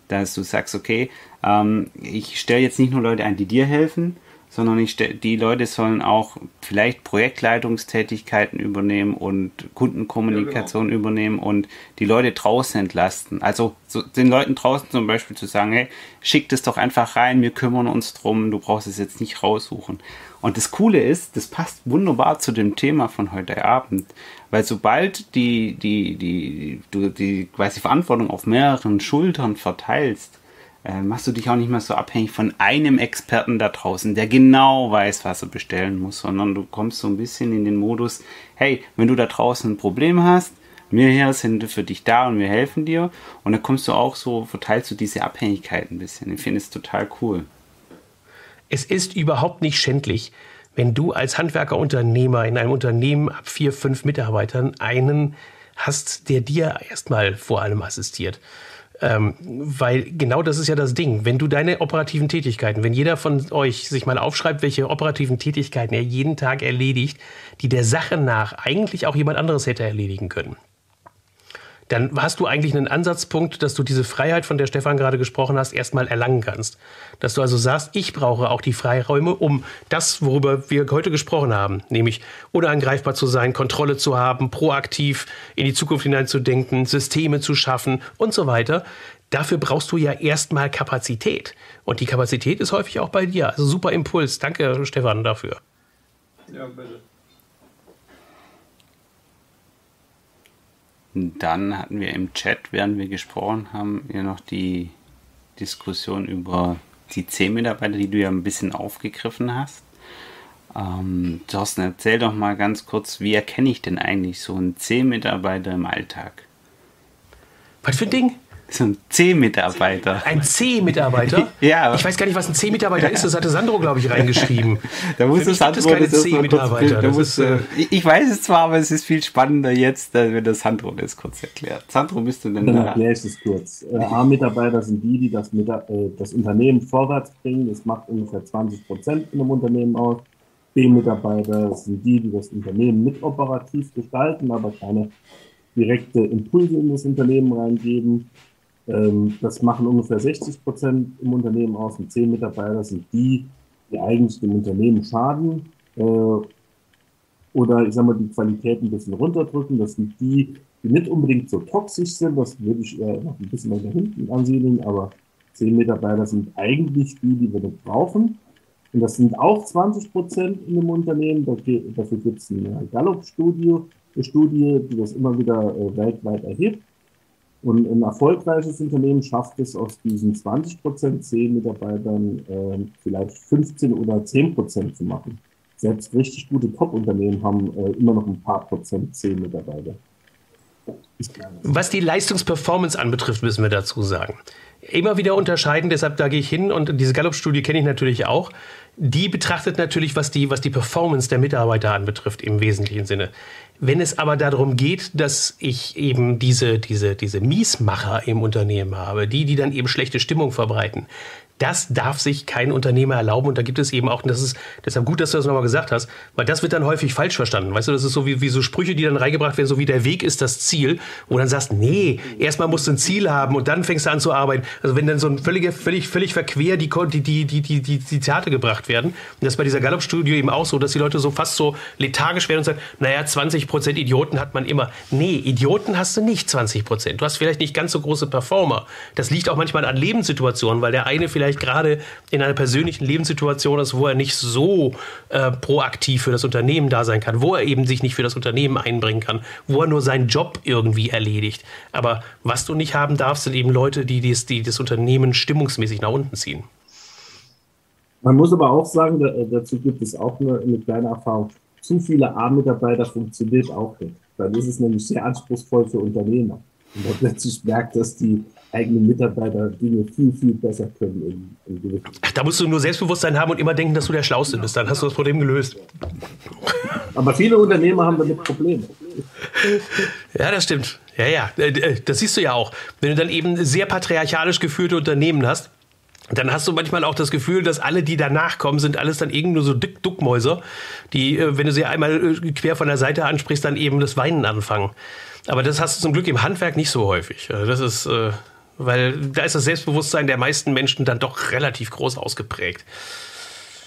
Dass du sagst, okay, ähm, ich stelle jetzt nicht nur Leute ein, die dir helfen, sondern ich die Leute sollen auch vielleicht Projektleitungstätigkeiten übernehmen und Kundenkommunikation ja, genau. übernehmen und die Leute draußen entlasten. Also so, den Leuten draußen zum Beispiel zu sagen, hey, schick das doch einfach rein, wir kümmern uns drum, du brauchst es jetzt nicht raussuchen. Und das Coole ist, das passt wunderbar zu dem Thema von heute Abend, weil sobald die, die, die, du die quasi Verantwortung auf mehreren Schultern verteilst, äh, machst du dich auch nicht mehr so abhängig von einem Experten da draußen, der genau weiß, was er bestellen muss, sondern du kommst so ein bisschen in den Modus, hey, wenn du da draußen ein Problem hast, wir hier sind für dich da und wir helfen dir. Und dann kommst du auch so, verteilst du diese Abhängigkeit ein bisschen. Ich finde es total cool. Es ist überhaupt nicht schändlich, wenn du als Handwerkerunternehmer in einem Unternehmen ab vier, fünf Mitarbeitern einen hast, der dir erstmal vor allem assistiert. Ähm, weil genau das ist ja das Ding. Wenn du deine operativen Tätigkeiten, wenn jeder von euch sich mal aufschreibt, welche operativen Tätigkeiten er jeden Tag erledigt, die der Sache nach eigentlich auch jemand anderes hätte erledigen können, dann hast du eigentlich einen Ansatzpunkt, dass du diese Freiheit, von der Stefan gerade gesprochen hast, erstmal erlangen kannst. Dass du also sagst, ich brauche auch die Freiräume, um das, worüber wir heute gesprochen haben, nämlich unangreifbar zu sein, Kontrolle zu haben, proaktiv in die Zukunft hineinzudenken, Systeme zu schaffen und so weiter. Dafür brauchst du ja erstmal Kapazität. Und die Kapazität ist häufig auch bei dir. Also super Impuls. Danke, Stefan, dafür. Ja, bitte. Dann hatten wir im Chat, während wir gesprochen haben, ja noch die Diskussion über die C-Mitarbeiter, die du ja ein bisschen aufgegriffen hast. Ähm, Thorsten, erzähl doch mal ganz kurz, wie erkenne ich denn eigentlich so einen C-Mitarbeiter im Alltag? Was für ein Ding? So ein C-Mitarbeiter. Ein C-Mitarbeiter? ja. Ich weiß gar nicht, was ein C-Mitarbeiter ist. Das hatte Sandro, glaube ich, reingeschrieben. da muss es Sandro, das keine C-Mitarbeiter. Äh, ich weiß es zwar, aber es ist viel spannender jetzt, wenn das Sandro das kurz erklärt. Sandro, bist du denn Dann erkläre ich es kurz. Äh, A-Mitarbeiter sind die, die das, äh, das Unternehmen vorwärts bringen. Das macht ungefähr 20 Prozent in einem Unternehmen aus. B-Mitarbeiter sind die, die das Unternehmen mit operativ gestalten, aber keine direkte Impulse in das Unternehmen reingeben. Ähm, das machen ungefähr 60 Prozent im Unternehmen aus und 10 Mitarbeiter sind die, die eigentlich dem Unternehmen schaden äh, oder ich sag mal die Qualität ein bisschen runterdrücken. Das sind die, die nicht unbedingt so toxisch sind, das würde ich eher noch ein bisschen weiter hinten ansiedeln, aber 10 Mitarbeiter sind eigentlich die, die wir nicht brauchen. Und das sind auch 20 Prozent in dem Unternehmen. Dafür gibt es eine Gallup-Studie, Studie, die das immer wieder äh, weltweit erhebt. Und ein erfolgreiches Unternehmen schafft es aus diesen 20 Prozent 10 Mitarbeitern äh, vielleicht 15 oder 10 Prozent zu machen. Selbst richtig gute Top-Unternehmen haben äh, immer noch ein paar Prozent 10 Mitarbeiter. Was die Leistungsperformance anbetrifft, müssen wir dazu sagen. Immer wieder unterscheiden, deshalb da gehe ich hin und diese Gallup-Studie kenne ich natürlich auch. Die betrachtet natürlich, was die, was die Performance der Mitarbeiter anbetrifft, im wesentlichen Sinne. Wenn es aber darum geht, dass ich eben diese, diese, diese Miesmacher im Unternehmen habe, die, die dann eben schlechte Stimmung verbreiten, das darf sich kein Unternehmer erlauben. Und da gibt es eben auch, und das ist deshalb gut, dass du das nochmal gesagt hast, weil das wird dann häufig falsch verstanden. Weißt du, das ist so wie, wie so Sprüche, die dann reingebracht werden, so wie der Weg ist das Ziel, wo dann sagst, nee, erstmal musst du ein Ziel haben und dann fängst du an zu arbeiten. Also wenn dann so ein völlig, völlig, völlig verquer die, die, die, die, die, die Zitate gebracht werden, und das ist bei dieser Gallup-Studie eben auch so, dass die Leute so fast so lethargisch werden und sagen, naja, 20 Prozent Idioten hat man immer. Nee, Idioten hast du nicht 20 Prozent. Du hast vielleicht nicht ganz so große Performer. Das liegt auch manchmal an Lebenssituationen, weil der eine vielleicht vielleicht gerade in einer persönlichen Lebenssituation ist, wo er nicht so äh, proaktiv für das Unternehmen da sein kann, wo er eben sich nicht für das Unternehmen einbringen kann, wo er nur seinen Job irgendwie erledigt. Aber was du nicht haben darfst, sind eben Leute, die, dies, die das Unternehmen stimmungsmäßig nach unten ziehen. Man muss aber auch sagen, da, dazu gibt es auch eine, eine kleine Erfahrung. Zu viele A-Mitarbeiter funktioniert auch nicht. Dann ist es nämlich sehr anspruchsvoll für Unternehmer. Und man plötzlich merkt, dass die eigenen Mitarbeiter Dinge viel, viel besser können. In, in da musst du nur Selbstbewusstsein haben und immer denken, dass du der Schlauste bist. Dann hast du das Problem gelöst. Aber viele Unternehmer haben damit Probleme. Ja, das stimmt. Ja, ja. Äh, äh, das siehst du ja auch. Wenn du dann eben sehr patriarchalisch geführte Unternehmen hast, dann hast du manchmal auch das Gefühl, dass alle, die danach kommen, sind alles dann irgendwie nur so Dick Duckmäuser, die, äh, wenn du sie einmal quer von der Seite ansprichst, dann eben das Weinen anfangen. Aber das hast du zum Glück im Handwerk nicht so häufig. Das ist, weil da ist das Selbstbewusstsein der meisten Menschen dann doch relativ groß ausgeprägt.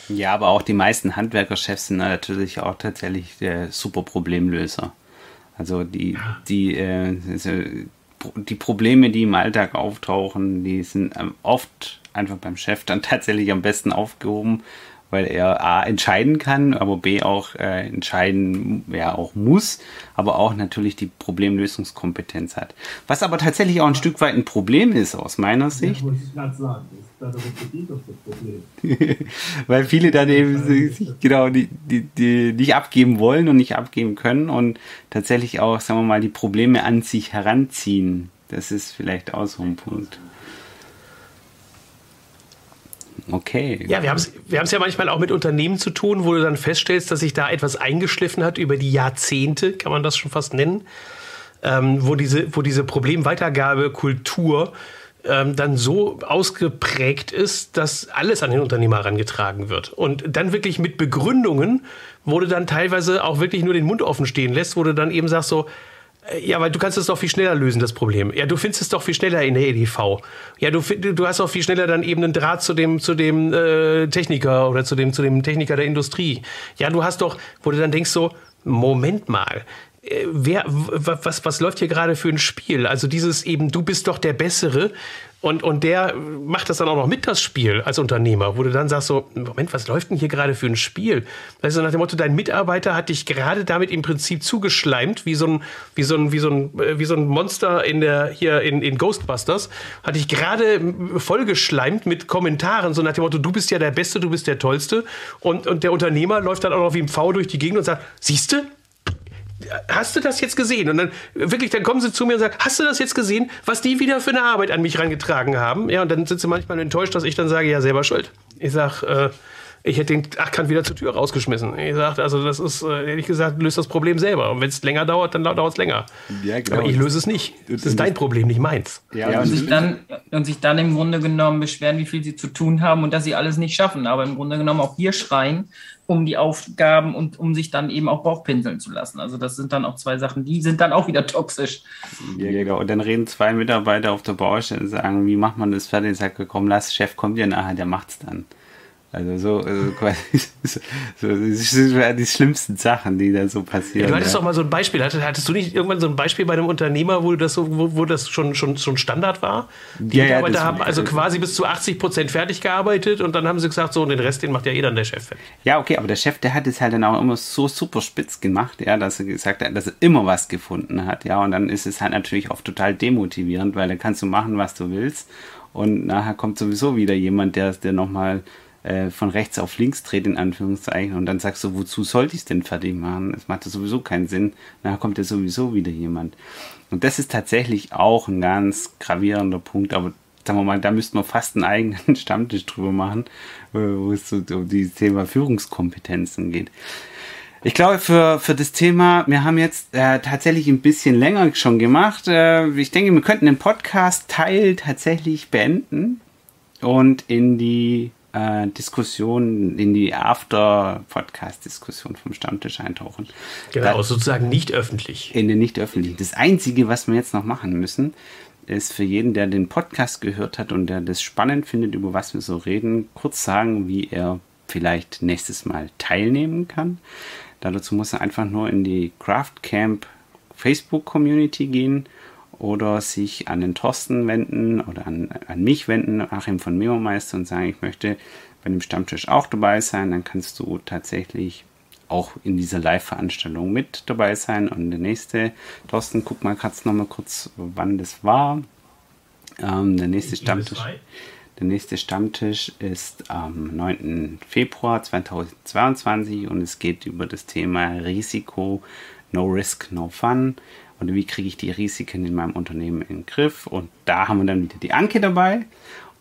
Ja, aber auch die meisten Handwerkerchefs sind natürlich auch tatsächlich der super Problemlöser. Also die, die, äh, die Probleme, die im Alltag auftauchen, die sind ähm, oft einfach beim Chef dann tatsächlich am besten aufgehoben, weil er A entscheiden kann, aber B auch äh, entscheiden ja auch muss, aber auch natürlich die Problemlösungskompetenz hat. Was aber tatsächlich auch ein Stück weit ein Problem ist aus meiner Sicht. Ja, muss ich gerade sagen. Das weil viele dann eben sich, genau die, die, die nicht abgeben wollen und nicht abgeben können und tatsächlich auch, sagen wir mal, die Probleme an sich heranziehen. Das ist vielleicht auch so ein Punkt. Okay. Ja, wir haben es wir ja manchmal auch mit Unternehmen zu tun, wo du dann feststellst, dass sich da etwas eingeschliffen hat über die Jahrzehnte, kann man das schon fast nennen, ähm, wo diese, wo diese Problemweitergabekultur ähm, dann so ausgeprägt ist, dass alles an den Unternehmer herangetragen wird. Und dann wirklich mit Begründungen, wo du dann teilweise auch wirklich nur den Mund offen stehen lässt, wo du dann eben sagst so, ja, weil du kannst es doch viel schneller lösen, das Problem. Ja, du findest es doch viel schneller in der EDV. Ja, du, du hast auch viel schneller dann eben einen Draht zu dem, zu dem äh, Techniker oder zu dem, zu dem Techniker der Industrie. Ja, du hast doch, wo du dann denkst so, Moment mal, äh, wer, was, was läuft hier gerade für ein Spiel? Also dieses eben, du bist doch der Bessere und, und der macht das dann auch noch mit, das Spiel, als Unternehmer, wo du dann sagst so, Moment, was läuft denn hier gerade für ein Spiel? Weißt du, nach dem Motto, dein Mitarbeiter hat dich gerade damit im Prinzip zugeschleimt, wie so ein, wie so ein, wie so ein, wie so ein Monster in der, hier in, in Ghostbusters, hat dich gerade vollgeschleimt mit Kommentaren, so nach dem Motto, du bist ja der Beste, du bist der Tollste. Und, und der Unternehmer läuft dann auch noch wie ein Pfau durch die Gegend und sagt, siehste, hast du das jetzt gesehen? Und dann wirklich, dann kommen sie zu mir und sagen, hast du das jetzt gesehen, was die wieder für eine Arbeit an mich rangetragen haben? Ja, und dann sind sie manchmal enttäuscht, dass ich dann sage, ja, selber schuld. Ich sag, äh, ich hätte den Achtkant wieder zur Tür rausgeschmissen. Ich sagte, also das ist, äh, ehrlich gesagt, löst das Problem selber. Und wenn es länger dauert, dann dauert es länger. Ja, genau. Aber ich löse es nicht. Das ist dein Problem, nicht meins. Ja, ja und, sich dann, und sich dann im Grunde genommen beschweren, wie viel sie zu tun haben und dass sie alles nicht schaffen. Aber im Grunde genommen auch hier schreien, um die Aufgaben und um sich dann eben auch Bauchpinseln zu lassen. Also das sind dann auch zwei Sachen, die sind dann auch wieder toxisch. Ja, genau. Und dann reden zwei Mitarbeiter auf der Baustelle und sagen, wie macht man das fertig? Ich sage, komm, lass, Chef kommt ja nachher, der macht's dann. Also so, also quasi so, das sind die schlimmsten Sachen, die da so passieren. Ja, du hattest ja. doch mal so ein Beispiel. Hattest, hattest, du nicht irgendwann so ein Beispiel bei einem Unternehmer, wo das, so, wo, wo das schon, schon, schon Standard war? Die ja, Mitarbeiter ja, haben also quasi bis zu 80 Prozent fertig gearbeitet und dann haben sie gesagt, so, und den Rest, den macht ja eh dann der Chef fertig. Ja, okay, aber der Chef, der hat es halt dann auch immer so super spitz gemacht, ja, dass er gesagt hat, dass er immer was gefunden hat, ja, und dann ist es halt natürlich auch total demotivierend, weil dann kannst du machen, was du willst und nachher kommt sowieso wieder jemand, der, der nochmal äh, von rechts auf links dreht, in Anführungszeichen, und dann sagst du, wozu sollte ich es denn fertig machen? Es macht ja sowieso keinen Sinn. Nachher kommt ja sowieso wieder jemand. Und das ist tatsächlich auch ein ganz gravierender Punkt, aber sagen wir mal, da müssten wir fast einen eigenen Stammtisch drüber machen, äh, wo es so um dieses Thema Führungskompetenzen geht. Ich glaube, für, für das Thema, wir haben jetzt äh, tatsächlich ein bisschen länger schon gemacht. Äh, ich denke, wir könnten den Podcast-Teil tatsächlich beenden und in die äh, Diskussion, in die After-Podcast-Diskussion vom Stammtisch eintauchen. Genau, da, sozusagen nicht öffentlich. In den nicht öffentlichen. Das Einzige, was wir jetzt noch machen müssen, ist für jeden, der den Podcast gehört hat und der das spannend findet, über was wir so reden, kurz sagen, wie er vielleicht nächstes Mal teilnehmen kann. Dazu muss er einfach nur in die Craft Camp Facebook Community gehen oder sich an den Thorsten wenden oder an, an mich wenden, Achim von Memo-Meister und sagen, ich möchte bei dem Stammtisch auch dabei sein, dann kannst du tatsächlich auch in dieser Live-Veranstaltung mit dabei sein. Und der nächste, Thorsten, guck mal kurz noch mal kurz, wann das war. Ähm, der nächste Stammtisch. Der nächste Stammtisch ist am 9. Februar 2022 und es geht über das Thema Risiko, No Risk, No Fun und wie kriege ich die Risiken in meinem Unternehmen in den Griff. Und da haben wir dann wieder die Anke dabei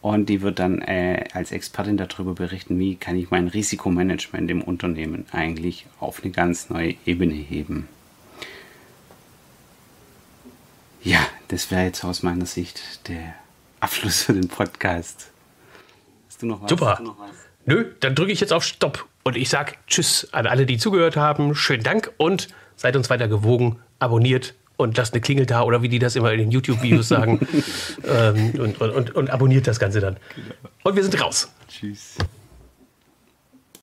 und die wird dann äh, als Expertin darüber berichten, wie kann ich mein Risikomanagement im Unternehmen eigentlich auf eine ganz neue Ebene heben. Ja, das wäre jetzt aus meiner Sicht der Abschluss für den Podcast. Hast du noch was? Super. Noch was? Nö, dann drücke ich jetzt auf Stopp und ich sage Tschüss an alle, die zugehört haben. Schönen Dank und seid uns weiter gewogen. Abonniert und lasst eine Klingel da oder wie die das immer in den YouTube-Videos sagen. ähm, und, und, und, und abonniert das Ganze dann. Und wir sind raus. Tschüss.